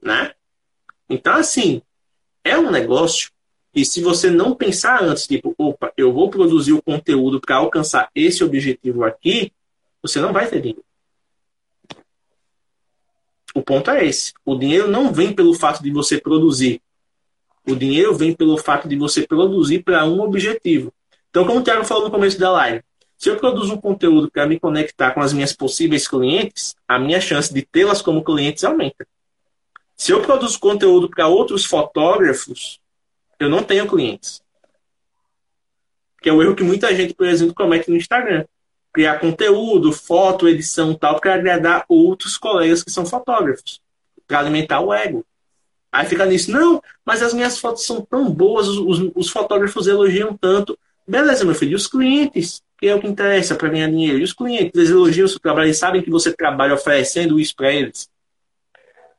Né? Então, assim, é um negócio e se você não pensar antes, tipo, opa, eu vou produzir o conteúdo para alcançar esse objetivo aqui, você não vai ter dinheiro. O ponto é esse. O dinheiro não vem pelo fato de você produzir. O dinheiro vem pelo fato de você produzir para um objetivo. Então, como o Thiago falou no começo da live, se eu produzo um conteúdo para me conectar com as minhas possíveis clientes, a minha chance de tê-las como clientes aumenta. Se eu produzo conteúdo para outros fotógrafos, eu não tenho clientes. Que é o erro que muita gente, por exemplo, comete no Instagram. Criar conteúdo, foto, edição tal, para agradar outros colegas que são fotógrafos. Para alimentar o ego. Aí fica nisso, não, mas as minhas fotos são tão boas, os, os, os fotógrafos elogiam tanto. Beleza, meu filho, e os clientes? Que é o que interessa para ganhar dinheiro. E os clientes, eles elogiam o seu trabalho, eles sabem que você trabalha oferecendo isso para eles.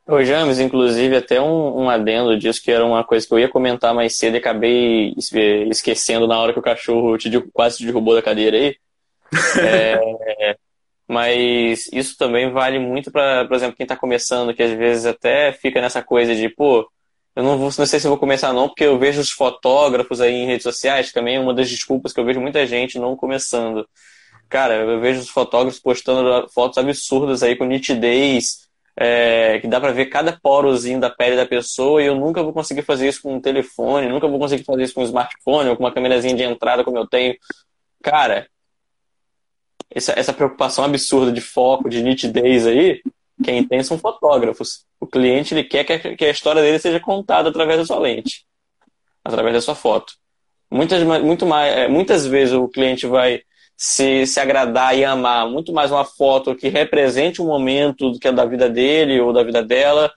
Ô, James, inclusive, até um, um, adendo disso, que era uma coisa que eu ia comentar mais cedo e acabei esquecendo na hora que o cachorro te, quase te derrubou da cadeira aí. É, mas isso também vale muito para, por exemplo, quem está começando, que às vezes até fica nessa coisa de, pô, eu não, vou, não sei se vou começar não, porque eu vejo os fotógrafos aí em redes sociais, também é uma das desculpas que eu vejo muita gente não começando. Cara, eu vejo os fotógrafos postando fotos absurdas aí com nitidez, é, que dá para ver cada porozinho da pele da pessoa e eu nunca vou conseguir fazer isso com um telefone, nunca vou conseguir fazer isso com um smartphone ou com uma câmerazinha de entrada como eu tenho. Cara, essa, essa preocupação absurda de foco, de nitidez aí, quem tem são fotógrafos. O cliente ele quer que a, história dele seja contada através da sua lente, através da sua foto. Muitas, muito mais, é, muitas vezes o cliente vai se, se agradar e amar muito mais uma foto que represente um momento do que é da vida dele ou da vida dela,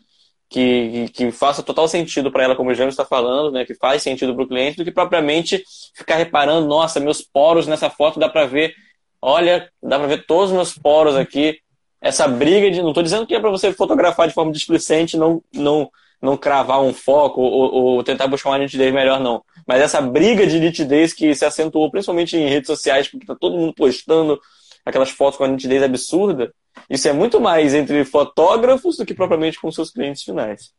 que, que, faça total sentido para ela, como o James está falando, né, que faz sentido para o cliente, do que propriamente ficar reparando, nossa, meus poros nessa foto dá para ver, olha, dá para ver todos os meus poros aqui. Essa briga de. Não estou dizendo que é para você fotografar de forma displicente não, não, não cravar um foco ou, ou, tentar buscar uma nitidez melhor, não. Mas essa briga de nitidez que se acentuou principalmente em redes sociais, porque está todo mundo postando aquelas fotos com a nitidez absurda, isso é muito mais entre fotógrafos do que propriamente com seus clientes finais.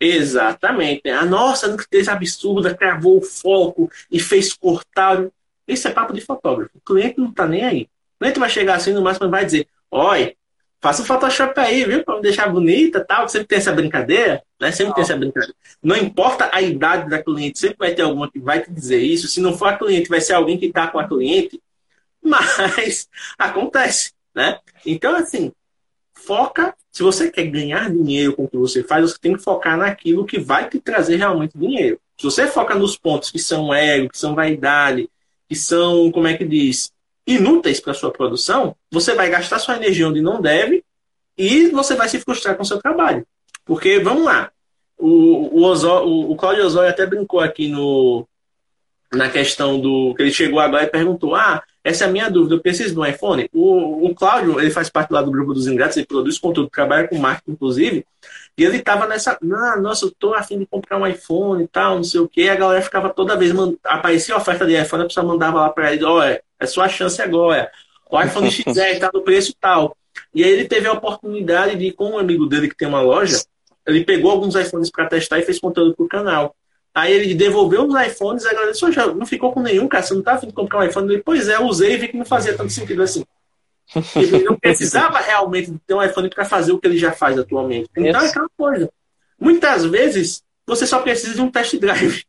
Exatamente. A nossa nitidez absurda cravou o foco e fez cortar. Isso é papo de fotógrafo. O cliente não está nem aí. O cliente vai chegar assim no máximo e vai dizer: Olha, faça um Photoshop aí, viu? Para me deixar bonita tal. Sempre tem essa brincadeira, né? Sempre tem essa brincadeira. Não importa a idade da cliente, sempre vai ter alguma que vai te dizer isso. Se não for a cliente, vai ser alguém que está com a cliente. Mas acontece, né? Então, assim, foca. Se você quer ganhar dinheiro com o que você faz, você tem que focar naquilo que vai te trazer realmente dinheiro. Se você foca nos pontos que são ego, que são vaidade, que são, como é que diz, inúteis para sua produção, você vai gastar sua energia onde não deve e você vai se frustrar com seu trabalho. Porque, vamos lá, o, o, Osó, o, o Claudio Osório até brincou aqui no, na questão do. que ele chegou agora e perguntou: ah, essa é a minha dúvida, eu preciso de um iPhone? O, o Cláudio, ele faz parte lá do grupo dos ingratos, ele produz conteúdo, trabalha com marketing, inclusive, e ele estava nessa, ah, nossa, eu tô afim de comprar um iPhone e tal, não sei o quê, e a galera ficava toda vez, aparecia a oferta de iPhone, a pessoa mandava lá para ele, olha, é sua chance agora, o iPhone XR está no preço tal. E aí ele teve a oportunidade de, com um amigo dele que tem uma loja, ele pegou alguns iPhones para testar e fez conteúdo para o canal. Aí ele devolveu os iPhones e a galera disse, já não ficou com nenhum, cara, você não tá afim de comprar um iPhone? Ele, pois é, usei e vi que não fazia tanto sentido assim. Ele não precisava realmente ter um iPhone para fazer o que ele já faz atualmente. Então é aquela coisa. Muitas vezes você só precisa de um test drive.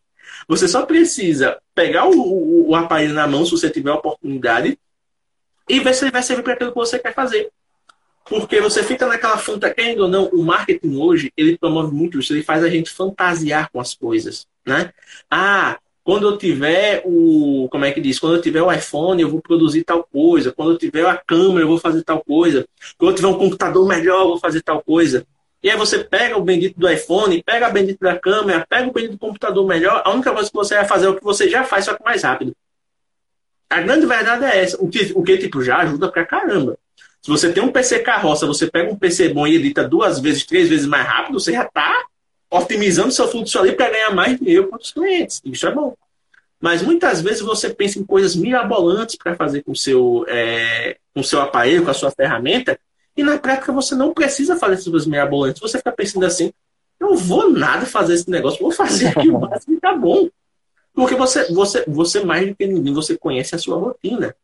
Você só precisa pegar o, o, o aparelho na mão, se você tiver a oportunidade, e ver se ele vai servir para aquilo que você quer fazer. Porque você fica naquela fantasia, querendo ou não, o marketing hoje, ele promove muito isso, ele faz a gente fantasiar com as coisas, né? Ah, quando eu tiver o, como é que diz? Quando eu tiver o iPhone, eu vou produzir tal coisa. Quando eu tiver a câmera, eu vou fazer tal coisa. Quando eu tiver um computador melhor, eu vou fazer tal coisa. E aí você pega o bendito do iPhone, pega a bendito da câmera, pega o bendito do computador melhor. A única coisa que você vai fazer é o que você já faz, só que mais rápido. A grande verdade é essa. O que, o que tipo, já ajuda pra caramba. Se você tem um PC carroça, você pega um PC bom e edita duas vezes, três vezes mais rápido, você já está otimizando seu fluxo ali para ganhar mais dinheiro para os clientes. Isso é bom. Mas muitas vezes você pensa em coisas mirabolantes para fazer com seu, é, com seu aparelho, com a sua ferramenta, e na prática você não precisa fazer essas coisas mirabolantes. Você fica pensando assim, eu vou nada fazer esse negócio, vou fazer aqui o básico e tá bom. Porque você, você, você mais do que ninguém, você conhece a sua rotina.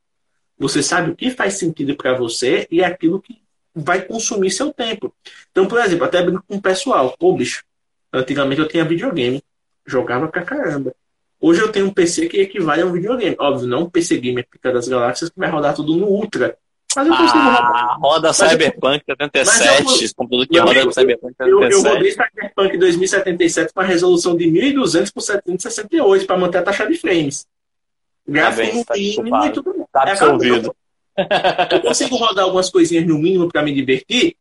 Você sabe o que faz sentido para você e é aquilo que vai consumir seu tempo. Então, por exemplo, até brinco com o pessoal. Pô, bicho, antigamente eu tinha videogame. Jogava pra caramba. Hoje eu tenho um PC que equivale a um videogame. Óbvio, não um PC Gamer Pica das Galáxias que vai rodar tudo no Ultra. Mas eu consigo ah, rodar. Roda Cyberpunk 77, computador que roda Cyberpunk 77. Eu, eu rodei Cyberpunk 2077 com a resolução de 1200 por 768 para manter a taxa de frames. Gráfico tá mínimo e tudo mais. Tá absorvido. Eu consigo rodar algumas coisinhas no mínimo para me divertir?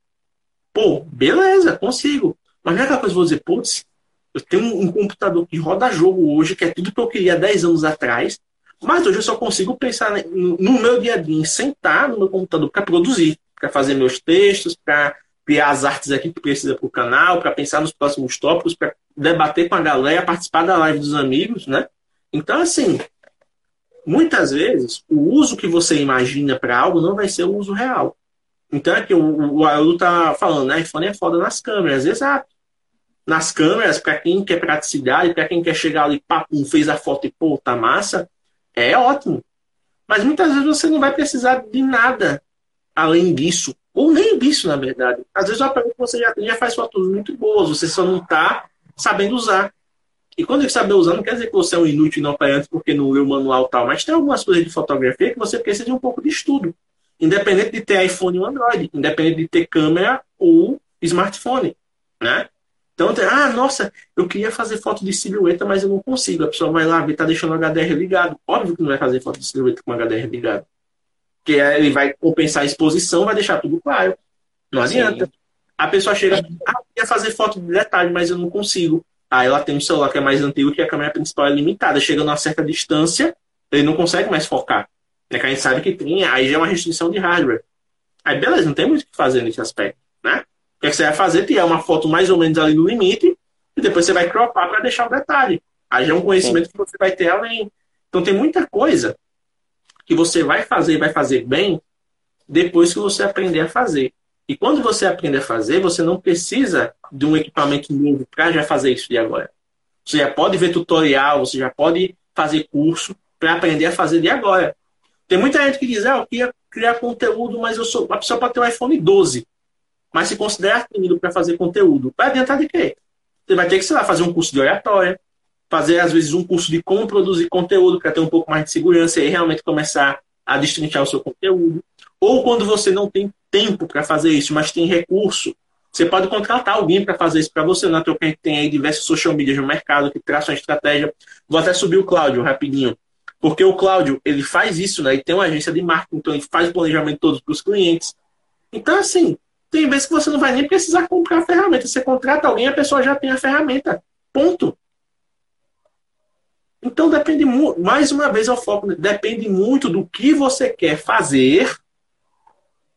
Pô, beleza, consigo. Mas não é aquela coisa que eu vou dizer, putz, eu tenho um, computador que roda jogo hoje, que é tudo que eu queria 10 anos atrás, mas hoje eu só consigo pensar no, meu dia a dia, em sentar no meu computador para produzir, para fazer meus textos, para criar as artes aqui que precisa para o canal, para pensar nos próximos tópicos, para debater com a galera, participar da live dos amigos, né? Então, assim, muitas vezes o uso que você imagina para algo não vai ser o uso real. Então é que o, o Haroldo tá falando, né? iPhone é foda nas câmeras, exato. Nas câmeras, para quem quer praticidade, para quem quer chegar ali, papum, fez a foto e pô, tá massa, é ótimo. Mas muitas vezes você não vai precisar de nada além disso. Ou nem disso, na verdade. Às vezes o aparelho que você já tem já faz fotos muito boas, você só não está sabendo usar. E quando ele saber usar, não quer dizer que você é um inútil inoperante porque não leu o manual tal, mas tem algumas coisas de fotografia que você precisa de um pouco de estudo. Independente de ter iPhone ou Android, independente de ter câmera ou smartphone, né? Então, ah, nossa, eu queria fazer foto de silhueta, mas eu não consigo. A pessoa vai lá ver, tá deixando o HDR ligado. Óbvio que não vai fazer foto de silhueta com o HDR ligado. que ele vai compensar a exposição, vai deixar tudo claro. Não adianta. Sim. A pessoa chega, ah, eu queria fazer foto de detalhe, mas eu não consigo. Aí ela tem um celular que é mais antigo, que a câmera principal é limitada. Chega a certa distância, ele não consegue mais focar. É que a gente sabe que tem, aí já é uma restrição de hardware. Aí beleza, não tem muito o que fazer nesse aspecto, né? O que você vai fazer? Tirar uma foto mais ou menos ali no limite, e depois você vai cropar para deixar o detalhe. Aí já é um conhecimento Sim. que você vai ter além. Então tem muita coisa que você vai fazer, vai fazer bem, depois que você aprender a fazer. E quando você aprender a fazer, você não precisa de um equipamento novo para já fazer isso de agora. Você já pode ver tutorial, você já pode fazer curso para aprender a fazer de agora. Tem muita gente que diz, ah, eu queria criar conteúdo, mas eu sou pessoa para ter um iPhone 12. Mas se considerar tímido para fazer conteúdo, vai adiantar de quê? Você vai ter que, sei lá, fazer um curso de oratória, fazer, às vezes, um curso de como produzir conteúdo para ter um pouco mais de segurança e realmente começar a destrinchar o seu conteúdo. Ou quando você não tem tempo para fazer isso, mas tem recurso, você pode contratar alguém para fazer isso para você. Na gente tem aí diversos social media no mercado que traçam a estratégia. Vou até subir o Cláudio rapidinho. Porque o Cláudio, ele faz isso, né? Ele tem uma agência de marketing, então ele faz o planejamento todo para os clientes. Então, assim, tem vezes que você não vai nem precisar comprar a ferramenta. Você contrata alguém, a pessoa já tem a ferramenta. Ponto. Então depende muito, mais uma vez o foco, depende muito do que você quer fazer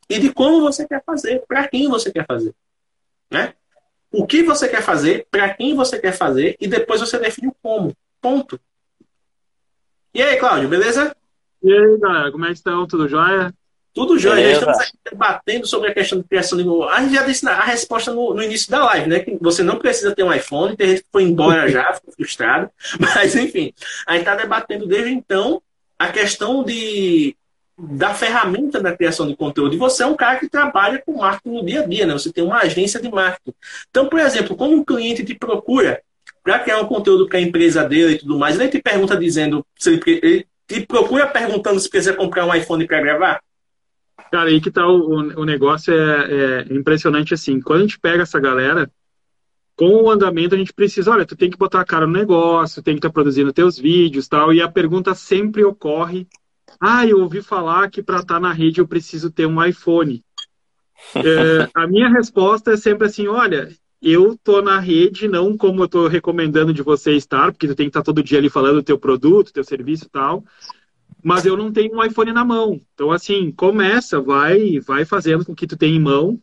e de como você quer fazer, para quem você quer fazer. Né? O que você quer fazer, para quem você quer fazer, e depois você define o como. Ponto. E aí, Cláudio, beleza? E aí, galera, como é que estão? Tudo jóia? Tudo jóia. Estamos aqui debatendo sobre a questão de criação de novo. A gente já disse a resposta no, no, início da live, né? Que você não precisa ter um iPhone, tem gente que foi embora já, ficou frustrado. Mas, enfim, a gente está debatendo desde então a questão de, da ferramenta da criação de conteúdo. E você é um cara que trabalha com marketing no dia a dia, né? Você tem uma agência de marketing. Então, por exemplo, quando um cliente te procura para criar um conteúdo para a empresa dele e tudo mais, ele te pergunta dizendo, se ele, ele te procura perguntando se precisa comprar um iPhone para gravar? Cara, aí que tá o, o negócio é, é, impressionante assim. Quando a gente pega essa galera, com o andamento a gente precisa, olha, tu tem que botar a cara no negócio, tem que estar tá produzindo teus vídeos tal. E a pergunta sempre ocorre: ah, eu ouvi falar que para estar tá na rede eu preciso ter um iPhone. é, a minha resposta é sempre assim: olha, eu tô na rede, não como eu tô recomendando de você estar, porque tu tem que estar tá todo dia ali falando do teu produto, teu serviço e tal mas eu não tenho um iPhone na mão. Então, assim, começa, vai, vai fazendo com que tu tenha em mão.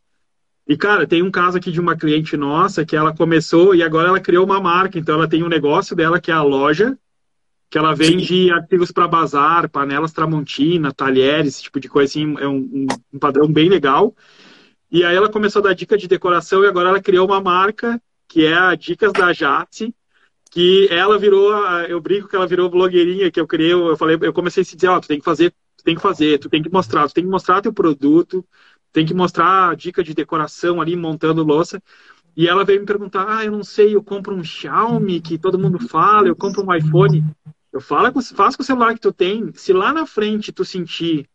E, cara, tem um caso aqui de uma cliente nossa que ela começou e agora ela criou uma marca. Então, ela tem um negócio dela que é a loja, que ela vende Sim. artigos para bazar, panelas Tramontina, talheres, esse tipo de coisa, assim, é um, um, padrão bem legal. E aí ela começou a dar dica de decoração e agora ela criou uma marca que é a Dicas da Jatsi, que ela virou, eu brinco que ela virou blogueirinha, que eu criei, eu falei, eu comecei a se dizer, ó, oh, tu tem que fazer, tu tem que fazer, tu tem que mostrar, tu tem que mostrar teu produto, tem que mostrar a dica de decoração ali, montando louça. E ela veio me perguntar, ah, eu não sei, eu compro um Xiaomi, que todo mundo fala, eu compro um iPhone. Eu falo, faz com o celular que tu tem, se lá na frente tu sentir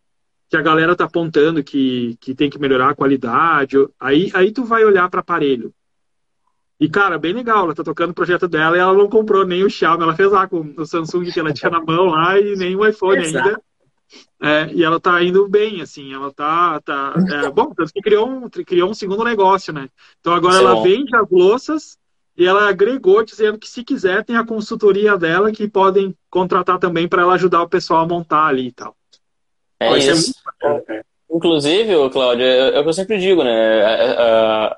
que a galera tá apontando que, que tem que melhorar a qualidade, aí, aí tu vai olhar para aparelho. E, cara, bem legal, ela tá tocando o projeto dela e ela não comprou nem o Xiaomi, ela fez lá com o Samsung que ela tinha na mão lá e nem o iPhone ainda. É, e ela tá indo bem, assim, ela tá. tá é, bom, tanto que criou um, criou um segundo negócio, né? Então agora Sim. ela vende as louças e ela agregou dizendo que se quiser tem a consultoria dela que podem contratar também para ela ajudar o pessoal a montar ali e tal. É isso. É Inclusive, Cláudio, é o que eu sempre digo, né? É, é,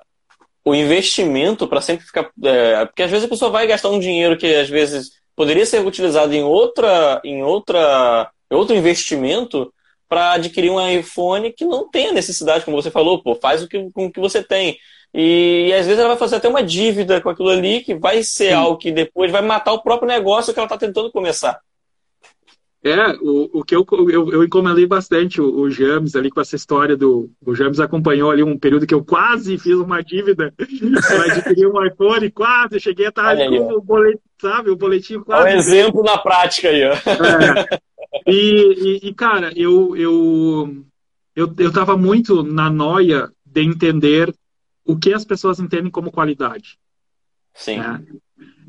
o investimento para sempre ficar. É, porque às vezes a pessoa vai gastar um dinheiro que às vezes poderia ser utilizado em outra, em outra, outro investimento para adquirir um iPhone que não tem a necessidade, como você falou, pô, faz o que, com o que você tem. E, e, às vezes ela vai fazer até uma dívida com aquilo ali que vai ser Sim. algo que depois vai matar o próprio negócio que ela está tentando começar. É, o, o que eu, eu, eu encomendei bastante o, o, James ali com essa história do. O James acompanhou ali um período que eu quase fiz uma dívida para adquirir um iPhone, quase, cheguei a estar ali com o boletim, sabe? O boletim quase. É um exemplo na prática aí, ó. É. E, e, e, cara, eu, eu, eu, eu tava muito na noia de entender o que as pessoas entendem como qualidade. Sim. Né?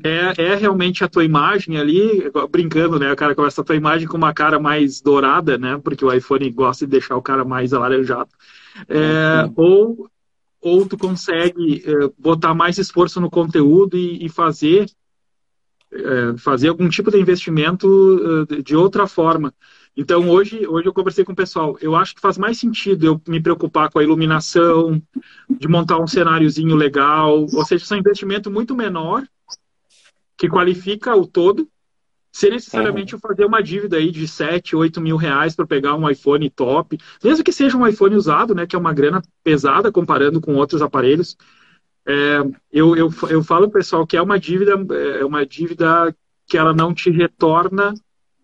É, é realmente a tua imagem ali, brincando, né? O cara começa a tua imagem com uma cara mais dourada, né? Porque o iPhone gosta de deixar o cara mais alaranjado. É, uhum. ou, ou tu consegue é, botar mais esforço no conteúdo e, e fazer, é, fazer algum tipo de investimento é, de outra forma. Então, hoje, hoje eu conversei com o pessoal. Eu acho que faz mais sentido eu me preocupar com a iluminação, de montar um cenáriozinho legal. Ou seja, é um investimento muito menor que qualifica o todo, sem necessariamente uhum. fazer uma dívida aí de 7, 8 mil reais para pegar um iPhone top, mesmo que seja um iPhone usado, né, que é uma grana pesada comparando com outros aparelhos. É, eu, eu, eu falo, pessoal, que é uma dívida, é uma dívida que ela não te retorna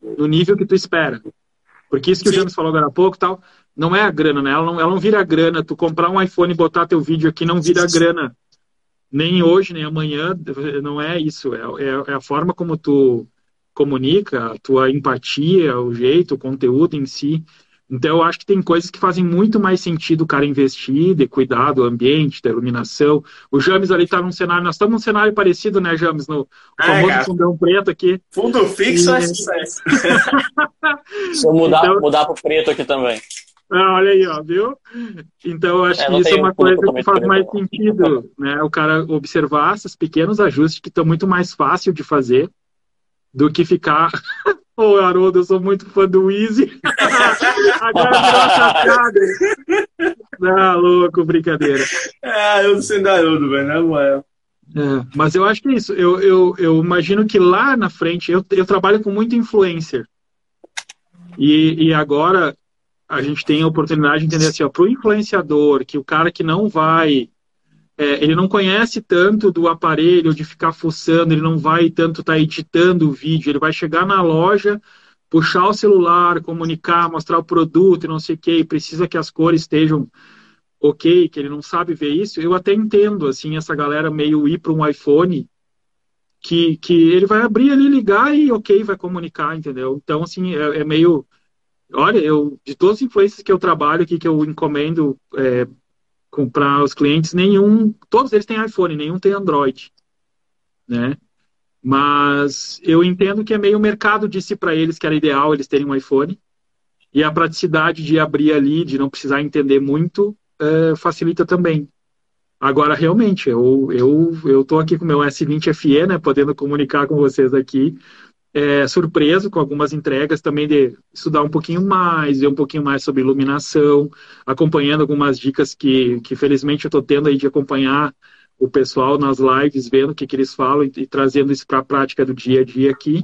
no nível que tu espera. Porque isso que Sim. o James falou agora há pouco tal, não é a grana, né? Ela não, ela não vira grana. Tu comprar um iPhone e botar teu vídeo aqui não vira grana nem hoje, nem amanhã, não é isso. É, é, é, a forma como tu comunica, a tua empatia, o jeito, o conteúdo em si. Então, eu acho que tem coisas que fazem muito mais sentido o cara investir, de cuidar do ambiente, da iluminação. O James ali está num cenário, nós estamos num cenário parecido, né, James? No é, famoso cara. fundão preto aqui. Fundo fixo e... é sucesso. Se eu mudar, então... mudar para o preto aqui também. Ah, olha aí, ó, viu? Então, eu acho é, que isso é uma coisa que faz mais sentido, né? O cara observar esses pequenos ajustes que estão muito mais fácil de fazer do que ficar. Ô, oh, Haroldo, eu sou muito fã do Easy. Agora virou. Ah, louco, brincadeira. Ah, eu não sei da Haroldo, velho, não é. É, mas eu acho que é isso. Eu, eu, eu imagino que lá na frente, eu, eu trabalho com muito influencer. E, e agora a gente tem a oportunidade de entender assim, para o influenciador, que o cara que não vai, é, ele não conhece tanto do aparelho, de ficar fuçando, ele não vai tanto estar tá editando o vídeo, ele vai chegar na loja, puxar o celular, comunicar, mostrar o produto e não sei o que, precisa que as cores estejam ok, que ele não sabe ver isso, eu até entendo, assim, essa galera meio ir para um iPhone, que, que ele vai abrir ali, ligar e ok, vai comunicar, entendeu? Então, assim, é, é meio Olha, eu de todas as influências que eu trabalho aqui, que eu encomendo é, para os clientes, nenhum, todos eles têm iPhone, nenhum tem Android, né? Mas eu entendo que é meio mercado disse para eles que era ideal eles terem um iPhone e a praticidade de abrir ali, de não precisar entender muito, é, facilita também. Agora, realmente, eu eu eu tô aqui com o meu S20 FE, né, podendo comunicar com vocês aqui é, surpreso com algumas entregas também de estudar um pouquinho mais, ver um pouquinho mais sobre iluminação, acompanhando algumas dicas que, que felizmente eu estou tendo aí de acompanhar o pessoal nas lives, vendo o que, que eles falam e, e trazendo isso para a prática do dia a dia aqui.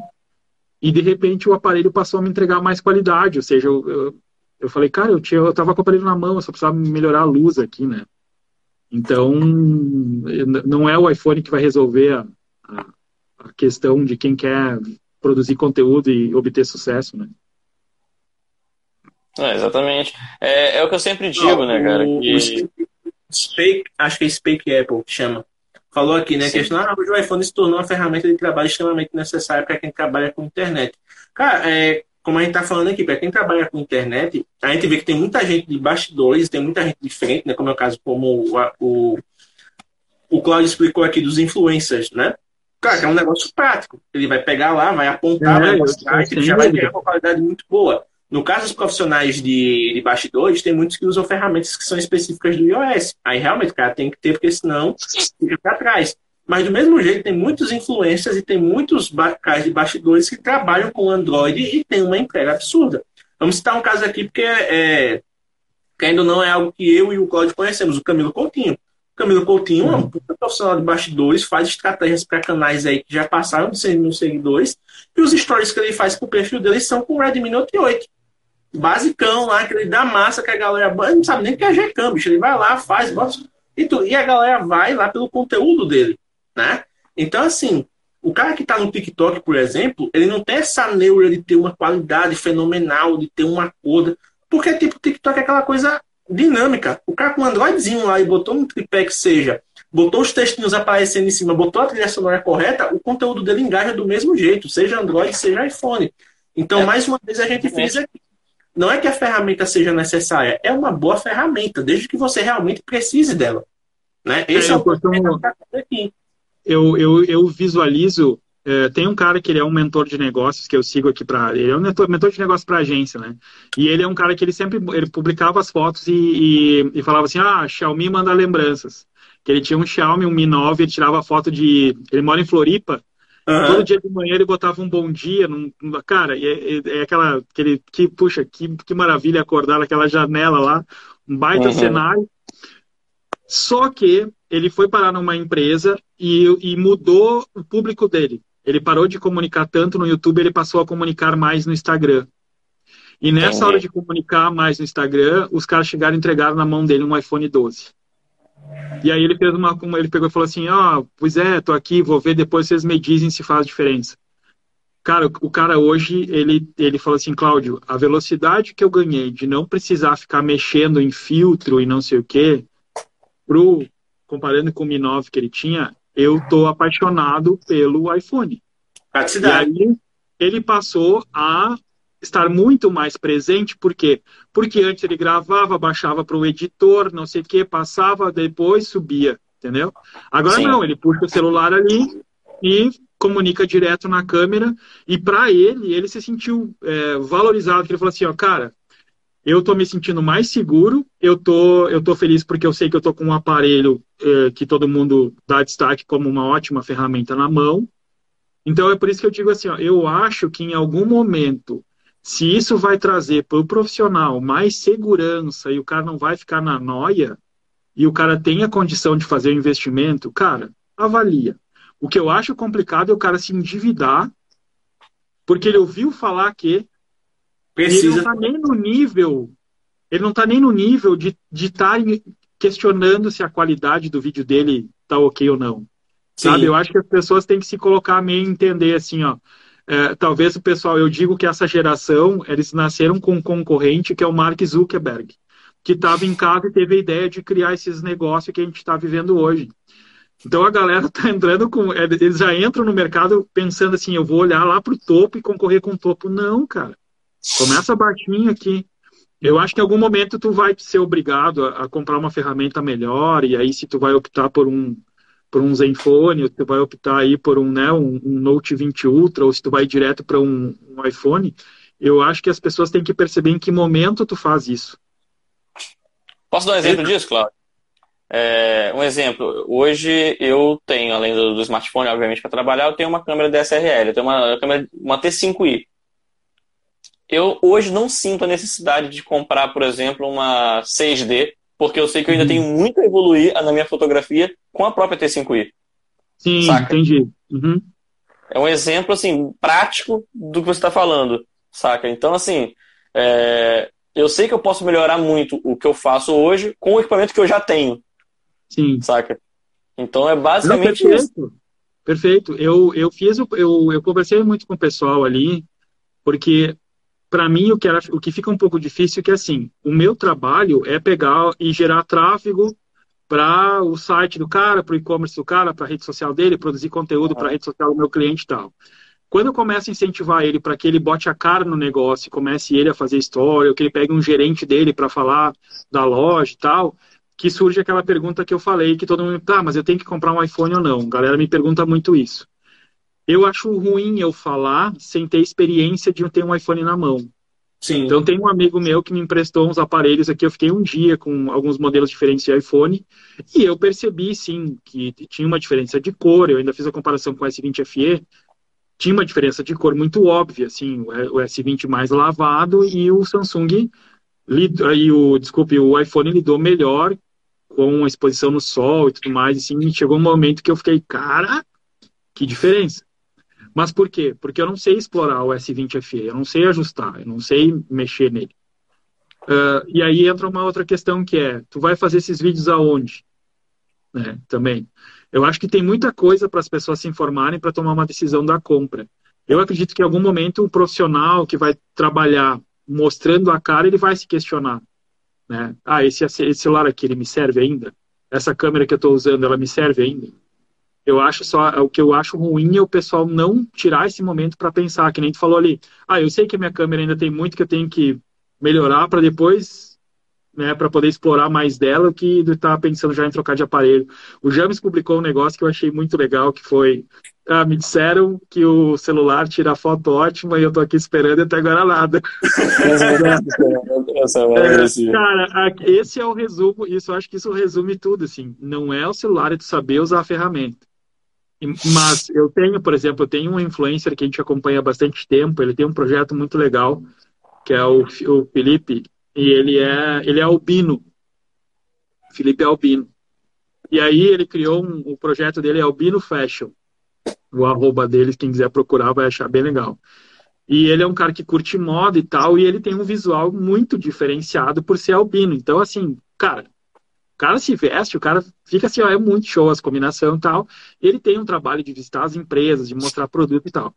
E de repente o aparelho passou a me entregar mais qualidade, ou seja, eu, eu, eu falei, cara, eu, tinha, eu tava com o aparelho na mão, eu só precisava melhorar a luz aqui, né? Então, não é o iPhone que vai resolver a, a questão de quem quer produzir conteúdo e obter sucesso, né? É, exatamente. É, é, o que eu sempre digo, Não, né, cara? O, que... Spake, acho que é Spake Apple que chama. Falou aqui, né? Que ah, hoje o iPhone se tornou uma ferramenta de trabalho extremamente necessária para quem trabalha com internet. Cara, é, como a gente está falando aqui, para quem trabalha com internet, a gente vê que tem muita gente de bastidores, tem muita gente de frente, né? Como é o caso, como o, o, o Claudio explicou aqui dos influencers, né? Cara, é um negócio prático. Ele vai pegar lá, vai apontar, é, vai mostrar, e já vai ter uma qualidade muito boa. No caso dos profissionais de, de bastidores, tem muitos que usam ferramentas que são específicas do iOS. Aí realmente o cara tem que ter, porque senão fica para trás. Mas do mesmo jeito, tem muitos influencers e tem muitos caras de bastidores que trabalham com Android e tem uma entrega absurda. Vamos citar um caso aqui, porque é, que ainda não é algo que eu e o Claudio conhecemos, o Camilo Coutinho. Camilo Coutinho é um profissional de bastidores, faz estratégias para canais aí que já passaram de 100 mil seguidores, e os stories que ele faz com o perfil dele são com o Redmi Note 8. Basicão lá, que ele dá massa que a galera não sabe nem o que é Gcam, bicho. Ele vai lá, faz, bota, e, tu, e a galera vai lá pelo conteúdo dele, né? Então, assim, o cara que está no TikTok, por exemplo, ele não tem essa neura de ter uma qualidade fenomenal, de ter uma cor, porque, tipo, o TikTok é aquela coisa dinâmica. O cara com um Androidzinho lá e botou um tripé que seja, botou os textinhos aparecendo em cima, botou a trilha sonora correta, o conteúdo dele engaja do mesmo jeito, seja Android, seja iPhone. Então, é. mais uma vez, a gente fez aqui. Não é que a ferramenta seja necessária, é uma boa ferramenta, desde que você realmente precise dela. Né? Esse é, é o eu, eu, eu visualizo. É, tem um cara que ele é um mentor de negócios que eu sigo aqui para. Ele é um mentor, mentor de negócios para agência, né? E ele é um cara que ele sempre ele publicava as fotos e, e, e falava assim: ah, Xiaomi manda lembranças. Que ele tinha um Xiaomi, um Mi 9, ele tirava foto de. Ele mora em Floripa. Uhum. Todo dia de manhã ele botava um bom dia. Num, cara, é, é, é aquela. Aquele, que, puxa, que, que maravilha acordar naquela janela lá. Um baita uhum. cenário. Só que ele foi parar numa empresa e, e mudou o público dele. Ele parou de comunicar tanto no YouTube, ele passou a comunicar mais no Instagram. E nessa Entendi. hora de comunicar mais no Instagram, os caras chegaram e entregaram na mão dele um iPhone 12. E aí ele fez uma, ele pegou e falou assim, ó, oh, pois é, tô aqui, vou ver depois vocês me dizem se faz diferença. Cara, o cara hoje, ele, ele falou assim, Cláudio, a velocidade que eu ganhei de não precisar ficar mexendo em filtro e não sei o quê, pro, comparando com o Mi 9 que ele tinha, eu tô apaixonado pelo iPhone. Praticidade. E aí, ele passou a estar muito mais presente, por quê? Porque antes ele gravava, baixava para o editor, não sei o que, passava, depois subia, entendeu? Agora Sim. não, ele puxa o celular ali e comunica direto na câmera, e para ele, ele se sentiu é, valorizado, ele falou assim, ó, cara, eu tô me sentindo mais seguro, eu tô, eu tô feliz porque eu sei que eu tô com um aparelho é, que todo mundo dá destaque como uma ótima ferramenta na mão, então é por isso que eu digo assim, ó, eu acho que em algum momento se isso vai trazer para o profissional mais segurança e o cara não vai ficar na noia e o cara tem a condição de fazer o investimento, cara, avalia. O que eu acho complicado é o cara se endividar porque ele ouviu falar que Precisa. ele não está nem no nível, ele não está nem no nível de estar tá questionando se a qualidade do vídeo dele está ok ou não. Sim. Sabe? Eu acho que as pessoas têm que se colocar meio entender assim, ó é, talvez o pessoal, eu digo que essa geração, eles nasceram com um concorrente que é o Mark Zuckerberg, que estava em casa e teve a ideia de criar esses negócios que a gente está vivendo hoje. Então a galera está entrando com. Eles já entram no mercado pensando assim: eu vou olhar lá para o topo e concorrer com o topo. Não, cara. Começa baixinho aqui. Eu acho que em algum momento tu vai ser obrigado a, a comprar uma ferramenta melhor, e aí se tu vai optar por um, por um Zenfone, tu vai optar aí por um, né, um, um Note 20 Ultra, ou se tu vai direto para um, um, iPhone, eu acho que as pessoas têm que perceber em que momento tu faz isso. Posso dar um exemplo é. disso, Cláudio? É, um exemplo, hoje eu tenho, além do, do smartphone, obviamente, para trabalhar, eu tenho uma câmera DSLR, eu tenho uma câmera, uma T5i. Eu hoje não sinto a necessidade de comprar, por exemplo, uma 6D porque eu sei que eu ainda uhum. tenho muito a evoluir na minha fotografia com a própria T5i. Sim, saca? entendi. Uhum. É um exemplo, assim, prático do que você está falando, saca? Então, assim, é... eu sei que eu posso melhorar muito o que eu faço hoje com o equipamento que eu já tenho. Sim. Saca? Então, é basicamente Não, perfeito. isso. Perfeito. Eu, eu fiz, eu, eu conversei muito com o pessoal ali, porque para mim o que, era, o que fica um pouco difícil é que assim, o meu trabalho é pegar e gerar tráfego para o site do cara, para o e-commerce do cara, para a rede social dele, produzir conteúdo para a rede social do meu cliente e tal. Quando eu começo a incentivar ele para que ele bote a cara no negócio, comece ele a fazer história, ou que ele pegue um gerente dele para falar da loja e tal, que surge aquela pergunta que eu falei, que todo mundo, tá, mas eu tenho que comprar um iPhone ou não? A galera me pergunta muito isso. Eu acho ruim eu falar sem ter experiência de ter um iPhone na mão. Sim. Então tem um amigo meu que me emprestou uns aparelhos aqui, eu fiquei um dia com alguns modelos diferentes de iPhone e eu percebi sim que tinha uma diferença de cor, eu ainda fiz a comparação com o S20 FE, tinha uma diferença de cor muito óbvia, assim, o S20 mais lavado e o Samsung e o, desculpe, o iPhone lidou melhor com a exposição no sol e tudo mais, assim, chegou um momento que eu fiquei, cara, que diferença. Mas por quê? Porque eu não sei explorar o S20 FE, eu não sei ajustar, eu não sei mexer nele. Uh, e aí entra uma outra questão que é, tu vai fazer esses vídeos aonde? Né, também. Eu acho que tem muita coisa para as pessoas se informarem para tomar uma decisão da compra. Eu acredito que em algum momento um profissional que vai trabalhar mostrando a cara, ele vai se questionar. Né? Ah, esse, esse celular aqui, ele me serve ainda? Essa câmera que eu estou usando, ela me serve ainda? Eu acho só, o que eu acho ruim é o pessoal não tirar esse momento para pensar, que nem tu falou ali. Ah, eu sei que a minha câmera ainda tem muito que eu tenho que melhorar para depois né, para poder explorar mais dela, que tá pensando já em trocar de aparelho. O James publicou um negócio que eu achei muito legal, que foi ah, me disseram que o celular tira foto ótima e eu tô aqui esperando e até agora nada. é, cara, esse é o resumo, isso eu acho que isso resume tudo, assim. Não é o celular, é tu saber usar a ferramenta. Mas eu tenho, por exemplo, eu tenho um influencer que a gente acompanha há bastante tempo, ele tem um projeto muito legal, que é o, o Felipe, e ele é, ele é albino. Felipe é albino. E aí ele criou um, o projeto dele é Albino Fashion o arroba deles, quem quiser procurar vai achar bem legal. E ele é um cara que curte moda e tal, e ele tem um visual muito diferenciado por ser albino. Então, assim, cara, o cara se veste, o cara fica assim, ó, é muito show as combinação e tal. Ele tem um trabalho de visitar as empresas, de mostrar produto e tal.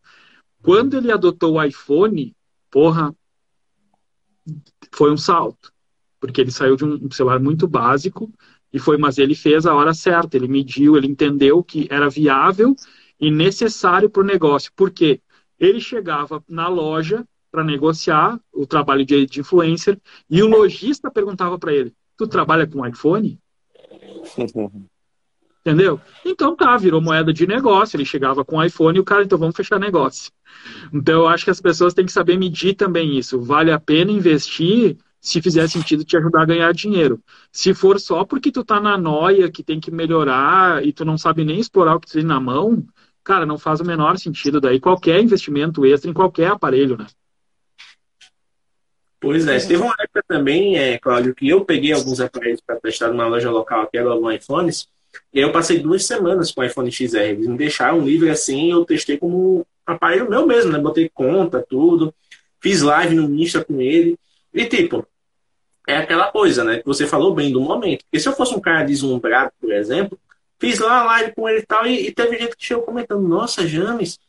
Quando ele adotou o iPhone, porra, foi um salto. Porque ele saiu de um celular muito básico e foi, mas ele fez a hora certa, ele mediu, ele entendeu que era viável e necessário para o negócio. porque Ele chegava na loja para negociar o trabalho de influencer e o lojista perguntava para ele: Tu trabalha com iPhone? Entendeu? Então tá, virou moeda de negócio. Ele chegava com iPhone e o cara, então vamos fechar negócio. Então eu acho que as pessoas têm que saber medir também isso. Vale a pena investir se fizer sentido te ajudar a ganhar dinheiro. Se for só porque tu tá na noia que tem que melhorar e tu não sabe nem explorar o que tu tem na mão, cara, não faz o menor sentido daí qualquer investimento extra em qualquer aparelho, né? Pois é, teve uma época também, é, Cláudio, que eu peguei alguns aparelhos para testar numa loja local aqui, era no iPhones, e eu passei duas semanas com o iPhone XR. Eles me deixaram livre assim, eu testei como aparelho meu mesmo, né? Botei conta, tudo, fiz live no Insta com ele, e tipo, é aquela coisa, né? Que você falou bem do momento. Porque se eu fosse um cara deslumbrado, por exemplo, Fiz lá a live com ele e tal, e, e teve gente que chegou comentando, nossa, James,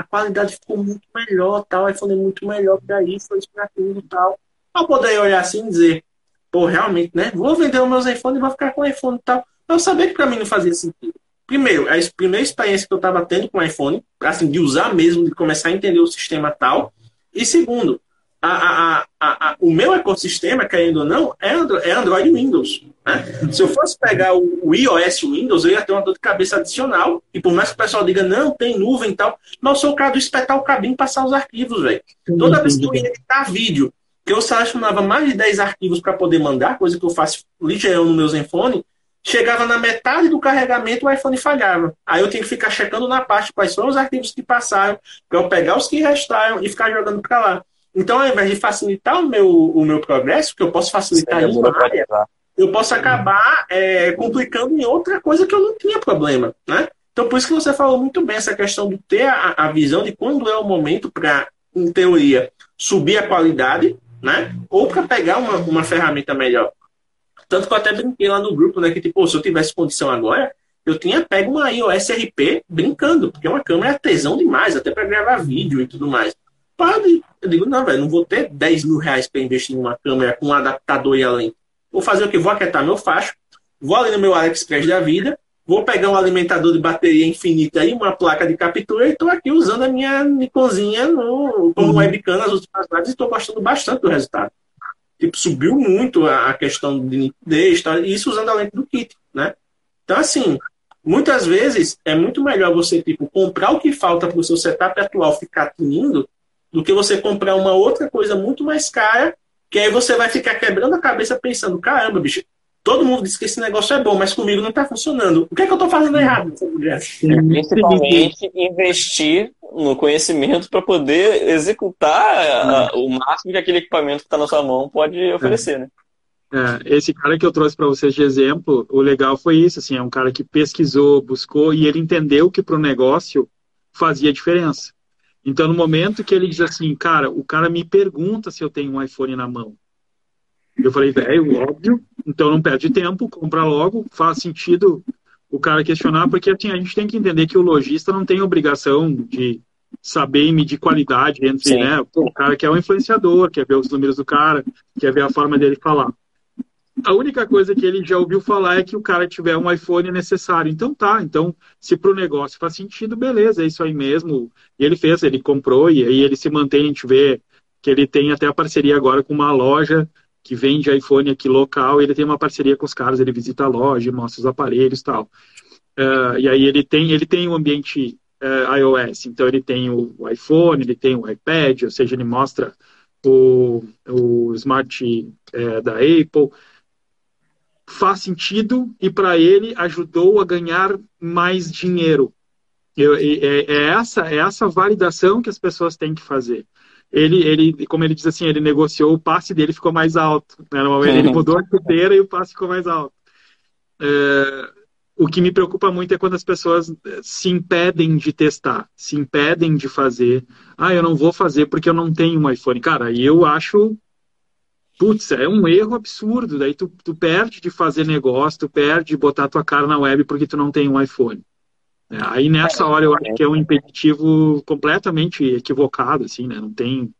a qualidade ficou muito melhor, tal, o iPhone é muito melhor para isso, foi para aquilo tal. Eu poder olhar assim e dizer, pô, realmente, né? Vou vender os meus iPhones e vou ficar com o iPhone e tal. Eu sabia que para mim não fazia sentido. Primeiro, a primeira experiência que eu estava tendo com o iPhone, assim, de usar mesmo, de começar a entender o sistema tal. E segundo, a, a, a, o meu ecossistema, querendo ou não, é, Android, é Android Windows. Né? Se eu fosse pegar o, o, iOS Windows, eu ia ter uma dor de cabeça adicional. E por mais que o pessoal diga, não, tem nuvem e tal, mas eu sou o cara do espetar o cabinho e passar os arquivos, velho. Toda vez que eu ia editar vídeo, que eu selecionava mais de 10 arquivos para poder mandar, coisa que eu faço ligeirão no meu Zenfone, chegava na metade do carregamento, o iPhone falhava. Aí eu tinha que ficar checando na parte quais foram os arquivos que passaram, para eu pegar os que restaram e ficar jogando para lá. Então, ao invés de facilitar o meu, o meu progresso, que eu posso facilitar em uma área, eu posso acabar é, complicando em outra coisa que eu não tinha problema, né? Então, por isso que você falou muito bem essa questão de ter a, a visão de quando é o momento para, em teoria, subir a qualidade, né? Ou para pegar uma, uma ferramenta melhor. Tanto que eu até brinquei lá no grupo, né? Que, tipo, se eu tivesse condição agora, eu tinha pego uma iOS RP brincando, porque uma câmera é tesão demais, até para gravar vídeo e tudo mais. Eu digo, não, velho, não vou ter 10 mil reais para investir numa câmera com um adaptador e além. Vou fazer o que? Vou aquietar meu facho, vou ali no meu AliExpress da vida, vou pegar um alimentador de bateria infinita e uma placa de captura e estou aqui usando a minha Nikonzinha no, como uhum. webcam nas últimas lives e estou gostando bastante do resultado. Tipo, subiu muito a, a questão de nitidez, tá? isso usando a lente do kit, né? Então, assim, muitas vezes é muito melhor você, tipo, comprar o que falta para o seu setup atual ficar tinindo do que você comprar uma outra coisa muito mais cara, que aí você vai ficar quebrando a cabeça pensando, caramba, bicho, todo mundo diz que esse negócio é bom, mas comigo não está funcionando. O que é que eu estou fazendo errado? É, principalmente investir no conhecimento para poder executar o máximo que aquele equipamento que está na sua mão pode oferecer, né? É, esse cara que eu trouxe para vocês de exemplo, o legal foi isso, assim, é um cara que pesquisou, buscou e ele entendeu que para o negócio fazia diferença. Então, no momento que ele diz assim, cara, o cara me pergunta se eu tenho um iPhone na mão. Eu falei, velho, óbvio, então não perde tempo, compra logo, faz sentido o cara questionar, porque assim, a gente tem que entender que o lojista não tem obrigação de saber e medir qualidade entre, né, o cara que é o influenciador, quer ver os números do cara, quer ver a forma dele falar. A única coisa que ele já ouviu falar é que o cara tiver um iPhone necessário. Então tá, então se para o negócio faz sentido, beleza, é isso aí mesmo. E ele fez, ele comprou e aí ele se mantém, a gente vê que ele tem até a parceria agora com uma loja que vende iPhone aqui local, ele tem uma parceria com os caras, ele visita a loja, mostra os aparelhos e tal. Uh, e aí ele tem, ele tem o um ambiente uh, iOS, então ele tem o iPhone, ele tem o iPad, ou seja, ele mostra o, o Smart uh, da Apple. Faz sentido e para ele ajudou a ganhar mais dinheiro. Eu, é, é, essa, é essa validação que as pessoas têm que fazer ele, ele, como ele diz assim, ele negociou, o passe dele ficou mais alto. Né? Ele uhum. mudou a chuteira e o passe ficou mais alto. É, o que me preocupa muito é quando as pessoas eh, se impedem de testar, se impedem de fazer. Ah, eu não vou fazer porque eu não tenho um iPhone. Cara, eu acho. Putz, é um erro absurdo. Daí tu, tu perde de fazer negócio, tu perde de botar tua cara na web porque tu não tem um iPhone. É, aí nessa hora eu acho que é um impeditivo completamente equivocado, assim, né? Não tem.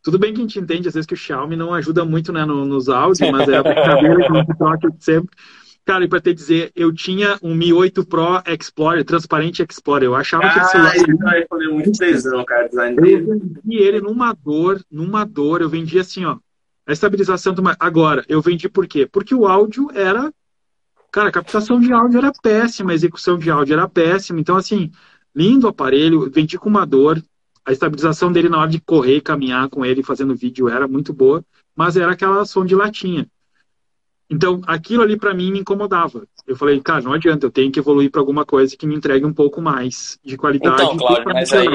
Tudo bem que a gente entende, às vezes, que o Xiaomi não ajuda muito né, no, nos áudios, mas é a brincadeira que a gente troca sempre. Cara, e pra te dizer, eu tinha um Mi 8 Pro Explorer, transparente Explorer. Eu achava ah, que esse celular. Isso vai fazer muito tesão, cara, design dele. Eu vendi ele numa dor, numa dor. Eu vendi assim, ó. A estabilização do. Agora, eu vendi por quê? Porque o áudio era Cara, a captação de áudio era péssima, a execução de áudio era péssima. Então, assim, lindo aparelho, vendi com uma dor. A estabilização dele na hora de correr, caminhar com ele, fazendo vídeo, era muito boa, mas era aquela som de latinha. Então, aquilo ali para mim me incomodava. Eu falei, cara, não adianta, eu tenho que evoluir para alguma coisa que me entregue um pouco mais de qualidade. Então, Cláudio, mas aí,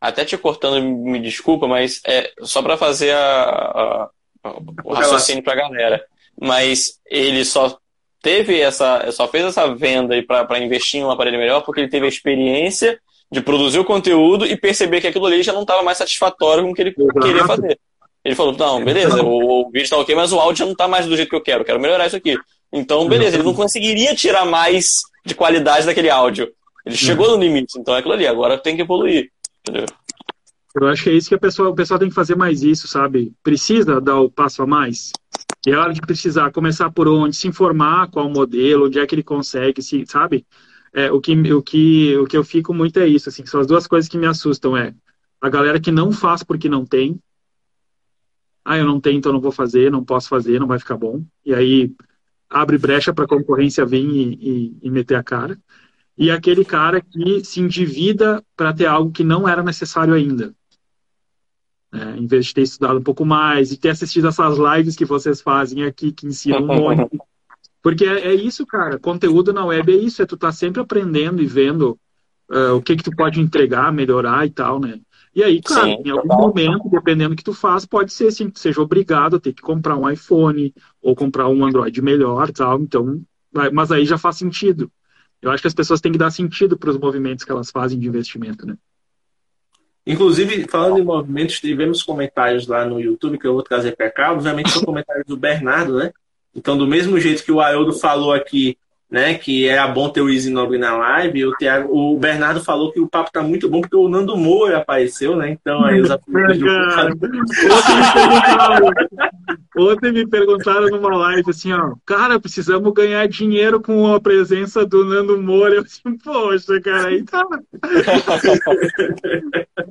até te cortando, me desculpa, mas é só para fazer a, a, o raciocínio para a galera. Mas ele só teve essa, só fez essa venda para investir em um aparelho melhor porque ele teve a experiência de produzir o conteúdo e perceber que aquilo ali já não estava mais satisfatório com o que ele Exato. queria fazer. Ele falou, não, beleza, o, o vídeo está ok, mas o áudio já não está mais do jeito que eu quero, eu quero melhorar isso aqui. Então, beleza, ele não conseguiria tirar mais de qualidade daquele áudio. Ele chegou no limite, então é aquilo ali, agora tem que evoluir. Entendeu? Eu acho que é isso que a pessoa, o pessoal tem que fazer mais isso, sabe? Precisa dar o passo a mais. E é hora de precisar começar por onde, se informar qual modelo, onde é que ele consegue, se, sabe? É, o, que, o, que, o que eu fico muito é isso, assim, são as duas coisas que me assustam, é a galera que não faz porque não tem. Ah, eu não tenho, então não vou fazer, não posso fazer, não vai ficar bom. E aí abre brecha para a concorrência vir e, e, e meter a cara. E aquele cara que se endivida para ter algo que não era necessário ainda. É, em vez de ter estudado um pouco mais e ter assistido essas lives que vocês fazem aqui, que ensinam um monte. Porque é, é, isso, cara. Conteúdo na web é isso, é tu tá sempre aprendendo e vendo uh, o que que tu pode entregar, melhorar e tal, né? E aí, claro, Sim, em algum momento, dependendo do que tu faz, pode ser assim, que tu seja obrigado a ter que comprar um iPhone ou comprar um Android melhor tal. Então, mas aí já faz sentido. Eu acho que as pessoas têm que dar sentido para os movimentos que elas fazem de investimento, né? Inclusive, falando em movimentos, tivemos comentários lá no YouTube que eu vou trazer para cá. Obviamente, são comentários do Bernardo, né? Então, do mesmo jeito que o Haroldo falou aqui né, que era bom ter o Easy Nobre na live. O, Thiago, o Bernardo falou que o papo tá muito bom porque o Nando Moura apareceu, né? Então aí os apelidos Ontem me perguntaram numa live assim, ó, cara, precisamos ganhar dinheiro com a presença do Nando Moura. Eu assim, poxa, cara, aí tá.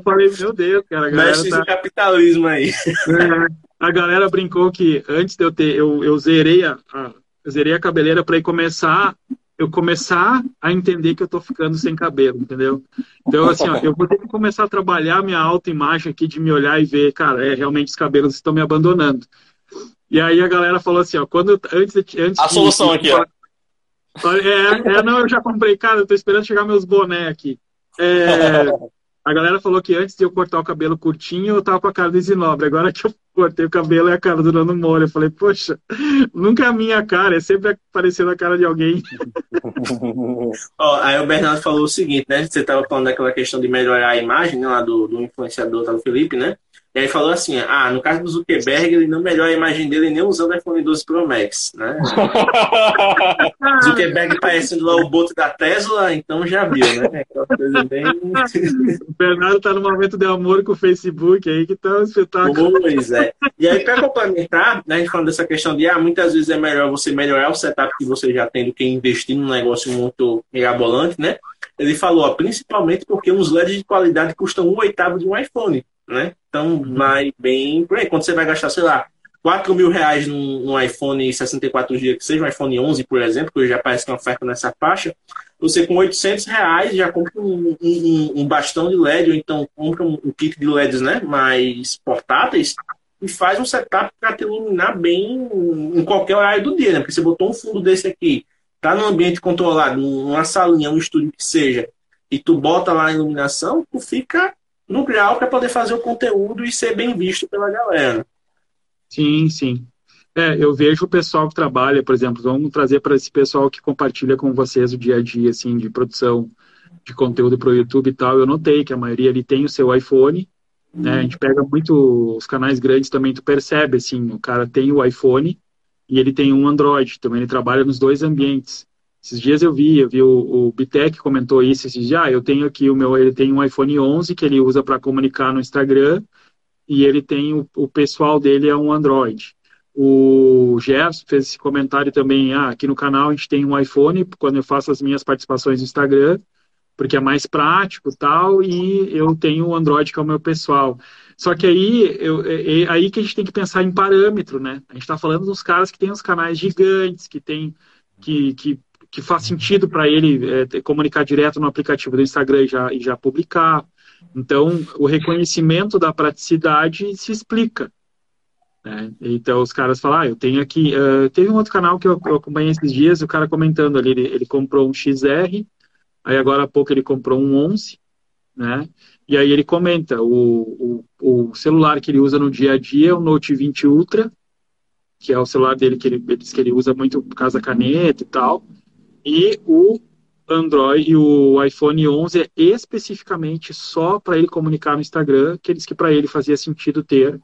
falei, meu Deus, cara. Mexe tá... capitalismo aí. É, a galera brincou que antes de eu ter, eu, eu zerei a, a eu zerei a cabeleira para começar eu começar a entender que eu tô ficando sem cabelo, entendeu? Então, assim, ó, eu vou ter que começar a trabalhar minha autoimagem aqui de me olhar e ver, cara, é, realmente os cabelos estão me abandonando. E aí a galera falou assim, ó, quando antes, antes a solução aqui, ó. É, é, não, eu já comprei, cara, eu tô esperando chegar meus boné aqui. É, a galera falou que antes de eu cortar o cabelo curtinho, eu tava com a cara do Isinobre. Agora que eu cortei o cabelo, é a cara do Nando Moura. Eu falei, poxa, nunca é a minha cara, é sempre aparecendo a cara de alguém. Ó, aí o Bernardo falou o seguinte, né? Você tava falando daquela questão de melhorar a imagem, né, lá do, do influenciador, tá, do Felipe, né? E aí falou assim, ah, no caso do Zuckerberg, ele não melhora a imagem dele nem usando o iPhone 12 Pro Max, né? Zuckerberg parecendo lá o boto da Tesla, então já viu, né? Aquela coisa bem... o Bernardo tá no momento de amor com o Facebook aí, que tá um espetáculo. Pois é. E aí, para complementar, né, a gente falando dessa questão de, ah, muitas vezes é melhor você melhorar o setup que você já tem do que investir num negócio muito mirabolante, né? Ele falou, ó, principalmente porque uns LEDs de qualidade custam um oitavo de um iPhone né? Então vai bem por aí. Quando você vai gastar, sei lá, 4 mil reais num, num iPhone 64 GB, que seja um iPhone 11, por exemplo, que já parece que é uma oferta nessa faixa, você com 800 reais já compra um, um, um bastão de LED, ou então compra um, um, kit de LEDs né, mais portáteis, e faz um setup para te iluminar bem em qualquer horário do dia, né? Porque você botou um fundo desse aqui, tá num ambiente controlado, numa salinha, um estúdio que seja, e tu bota lá a iluminação, tu fica no grau para poder fazer o conteúdo e ser bem visto pela galera. Sim, sim. É, eu vejo o pessoal que trabalha, por exemplo, vamos trazer para esse pessoal que compartilha com vocês o dia a dia, assim, de produção de conteúdo para o YouTube e tal. Eu notei que a maioria ali tem o seu iPhone, né? A gente pega muito os canais grandes também, tu percebe, assim, o cara tem o iPhone e ele tem um Android, também ele trabalha nos dois ambientes. Esses dias eu vi, eu vi o, o Bitec comentou isso, esses dias, ah, eu tenho aqui o meu, ele tem um iPhone 11 que ele usa para comunicar no Instagram e ele tem o, o pessoal dele é um Android. O Gerson fez esse comentário também, ah, aqui no canal a gente tem um iPhone, quando eu faço as minhas participações no Instagram, porque é mais prático tal, e eu tenho o Android que é o meu pessoal. Só que aí, eu, é, é aí que a gente tem que pensar em parâmetro, né? A gente está falando dos caras que têm os canais gigantes, que tem que, que, que faz sentido para ele é, comunicar direto no aplicativo do Instagram e já, e já publicar. Então, o reconhecimento da praticidade se explica. Né? Então os caras falam, ah, eu tenho aqui. Uh, teve um outro canal que eu, acompanhei esses dias, o cara comentando ali, ele, ele, comprou um XR, aí agora há pouco ele comprou um 11, né? E aí ele comenta, o, o, o celular que ele usa no dia a dia é o Note 20 Ultra, que é o celular dele que ele, ele diz que ele usa muito por causa da caneta e tal, e o Android e o iPhone 11 é especificamente só para ele comunicar no Instagram, que ele disse que para ele fazia sentido ter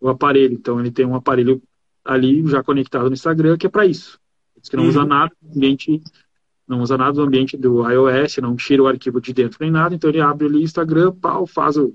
o aparelho. Então ele tem um aparelho ali já conectado no Instagram que é para isso. Diz que não uhum. usa nada do ambiente, não usa nada do ambiente do iOS, não tira o arquivo de dentro nem nada. Então ele abre ali o Instagram, pau, faz o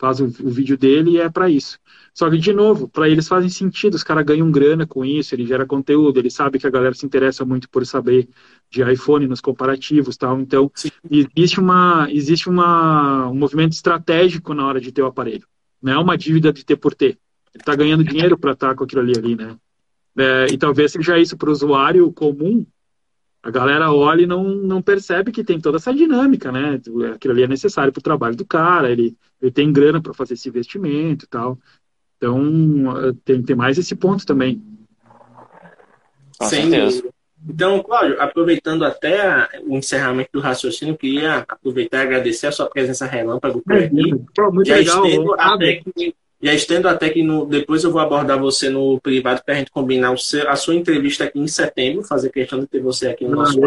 faz o, o vídeo dele e é para isso. Só que de novo, para eles fazem sentido, os caras ganham grana com isso, ele gera conteúdo, ele sabe que a galera se interessa muito por saber de iPhone nos comparativos, tal. Então Sim. existe uma existe uma um movimento estratégico na hora de ter o aparelho. Não é uma dívida de ter por ter. Ele está ganhando dinheiro para estar tá com aquilo ali, ali né? É, e talvez seja isso para o usuário comum. A galera olha e não, não percebe que tem toda essa dinâmica, né? Aquilo ali é necessário para o trabalho do cara, ele, ele tem grana para fazer esse investimento e tal. Então, tem, tem mais esse ponto também. Com certeza. Então, Cláudio, aproveitando até o encerramento do raciocínio, queria aproveitar e agradecer a sua presença relâmpago por aqui. muito já legal. Estendo até que, já estendo até que no, depois eu vou abordar você no privado para a gente combinar seu, a sua entrevista aqui em setembro, fazer questão de ter você aqui no nosso.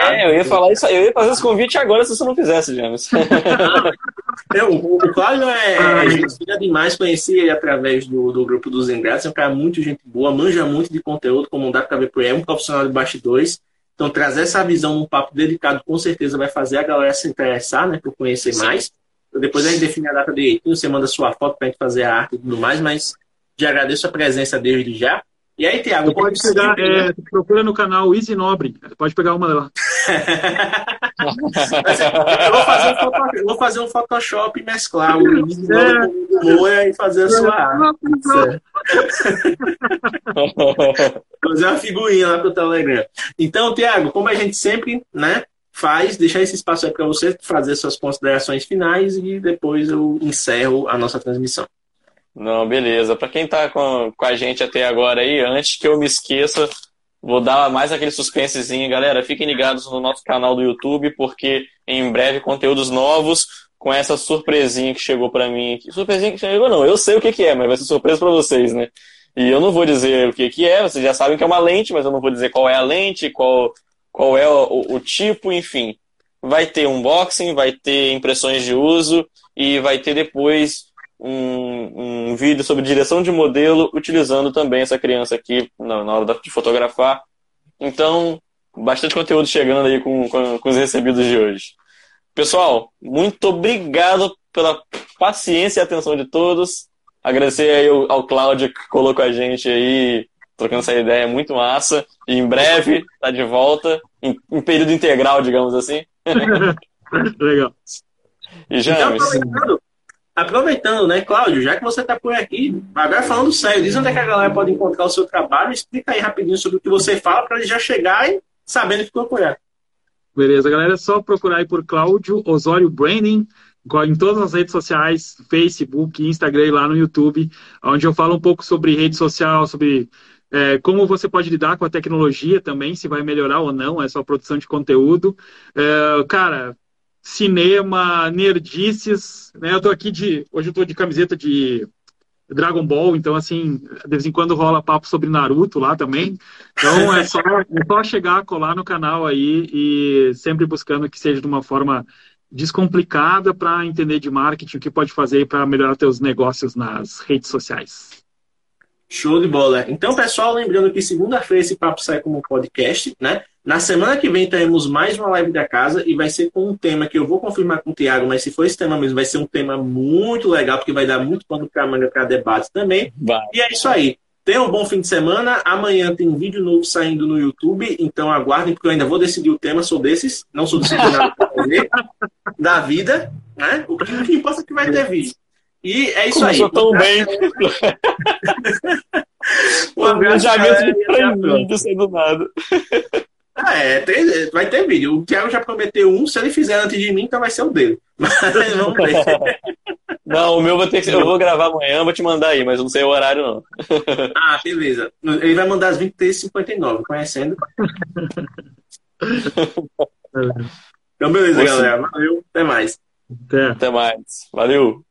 É, eu ia falar isso, eu ia fazer esse convite agora se você não fizesse, James. eu, o, o Cláudio é, é gente demais, conheci ele através do, do grupo dos Ingratos, é um cara muito gente boa, manja muito de conteúdo, como dá para ver por aí, é um profissional de bastidores. Então, trazer essa visão num papo dedicado com certeza vai fazer a galera se interessar, né, por conhecer Sim. mais. Depois a gente define a data direitinho, você manda sua foto para a gente fazer a arte e tudo mais, mas já agradeço a presença desde já. E aí, Tiago, pode pegar, é, procura no canal Easy Nobre, pode pegar uma lá. eu, vou fazer um eu vou fazer um Photoshop e mesclar o Easy Nobre com o Moia e fazer a sua arte. fazer uma figurinha lá pro Telegram. Então, Tiago, como a gente sempre, né, faz, deixar esse espaço aí para você fazer suas considerações finais e depois eu encerro a nossa transmissão. Não, beleza. Para quem está com, com a gente até agora aí, antes que eu me esqueça, vou dar mais aquele suspensezinho. Galera, fiquem ligados no nosso canal do YouTube, porque em breve conteúdos novos com essa surpresinha que chegou para mim. Surpresinha que chegou, não. Eu sei o que, que é, mas vai ser surpresa para vocês, né? E eu não vou dizer o que, que é, vocês já sabem que é uma lente, mas eu não vou dizer qual é a lente, qual, qual é o, o tipo, enfim. Vai ter unboxing, vai ter impressões de uso e vai ter depois um, um vídeo sobre direção de modelo, utilizando também essa criança aqui na, na hora de fotografar. Então, bastante conteúdo chegando aí com, com, com os recebidos de hoje. Pessoal, muito obrigado pela paciência e atenção de todos. Agradecer aí ao, ao Cláudio que colocou a gente aí, trocando essa ideia muito massa. E em breve tá de volta, em, em período integral, digamos assim. Legal. E James. Então, aproveitando, né, Cláudio, já que você está por aqui, agora falando sério, diz onde é que a galera pode encontrar o seu trabalho, explica aí rapidinho sobre o que você fala para ele já chegar e sabendo que procurar. Beleza, galera, é só procurar aí por Cláudio Osório Branding em todas as redes sociais, Facebook, Instagram e lá no YouTube, onde eu falo um pouco sobre rede social, sobre é, como você pode lidar com a tecnologia também, se vai melhorar ou não a sua produção de conteúdo. É, cara, cinema, nerdices, né? Eu tô aqui de. Hoje eu tô de camiseta de Dragon Ball, então assim, de vez em quando rola papo sobre Naruto lá também. Então é só, é só chegar, colar no canal aí e sempre buscando que seja de uma forma descomplicada para entender de marketing, o que pode fazer para melhorar teus negócios nas redes sociais. Show de bola. Então, pessoal, lembrando que segunda-feira esse papo sai como podcast, né? Na semana que vem teremos mais uma live da casa e vai ser com um tema que eu vou confirmar com o Tiago, mas se for esse tema mesmo, vai ser um tema muito legal, porque vai dar muito pano para manga para debate também. Vai. E é isso aí. Tenham um bom fim de semana. Amanhã tem um vídeo novo saindo no YouTube, então aguardem, porque eu ainda vou decidir o tema. Sou desses, não sou disciplinado da vida, né? O que importa é que vai ter vídeo. E é isso Começou aí. tão bem. o engajamento de três vídeos sendo nada. Ah, é, tem, vai ter vídeo. O Thiago já prometeu um, se ele fizer antes de mim, então vai ser o dele. Mas vamos ver. Não, o meu vou ter que, eu vou gravar amanhã, vou te mandar aí, mas não sei o horário não. Ah, beleza. Ele vai mandar às 23h59, conhecendo. Então, beleza, galera. Valeu, até mais. Até. até mais. Valeu.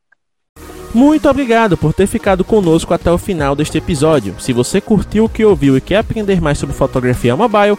Muito obrigado por ter ficado conosco até o final deste episódio. Se você curtiu o que ouviu e quer aprender mais sobre fotografia mobile,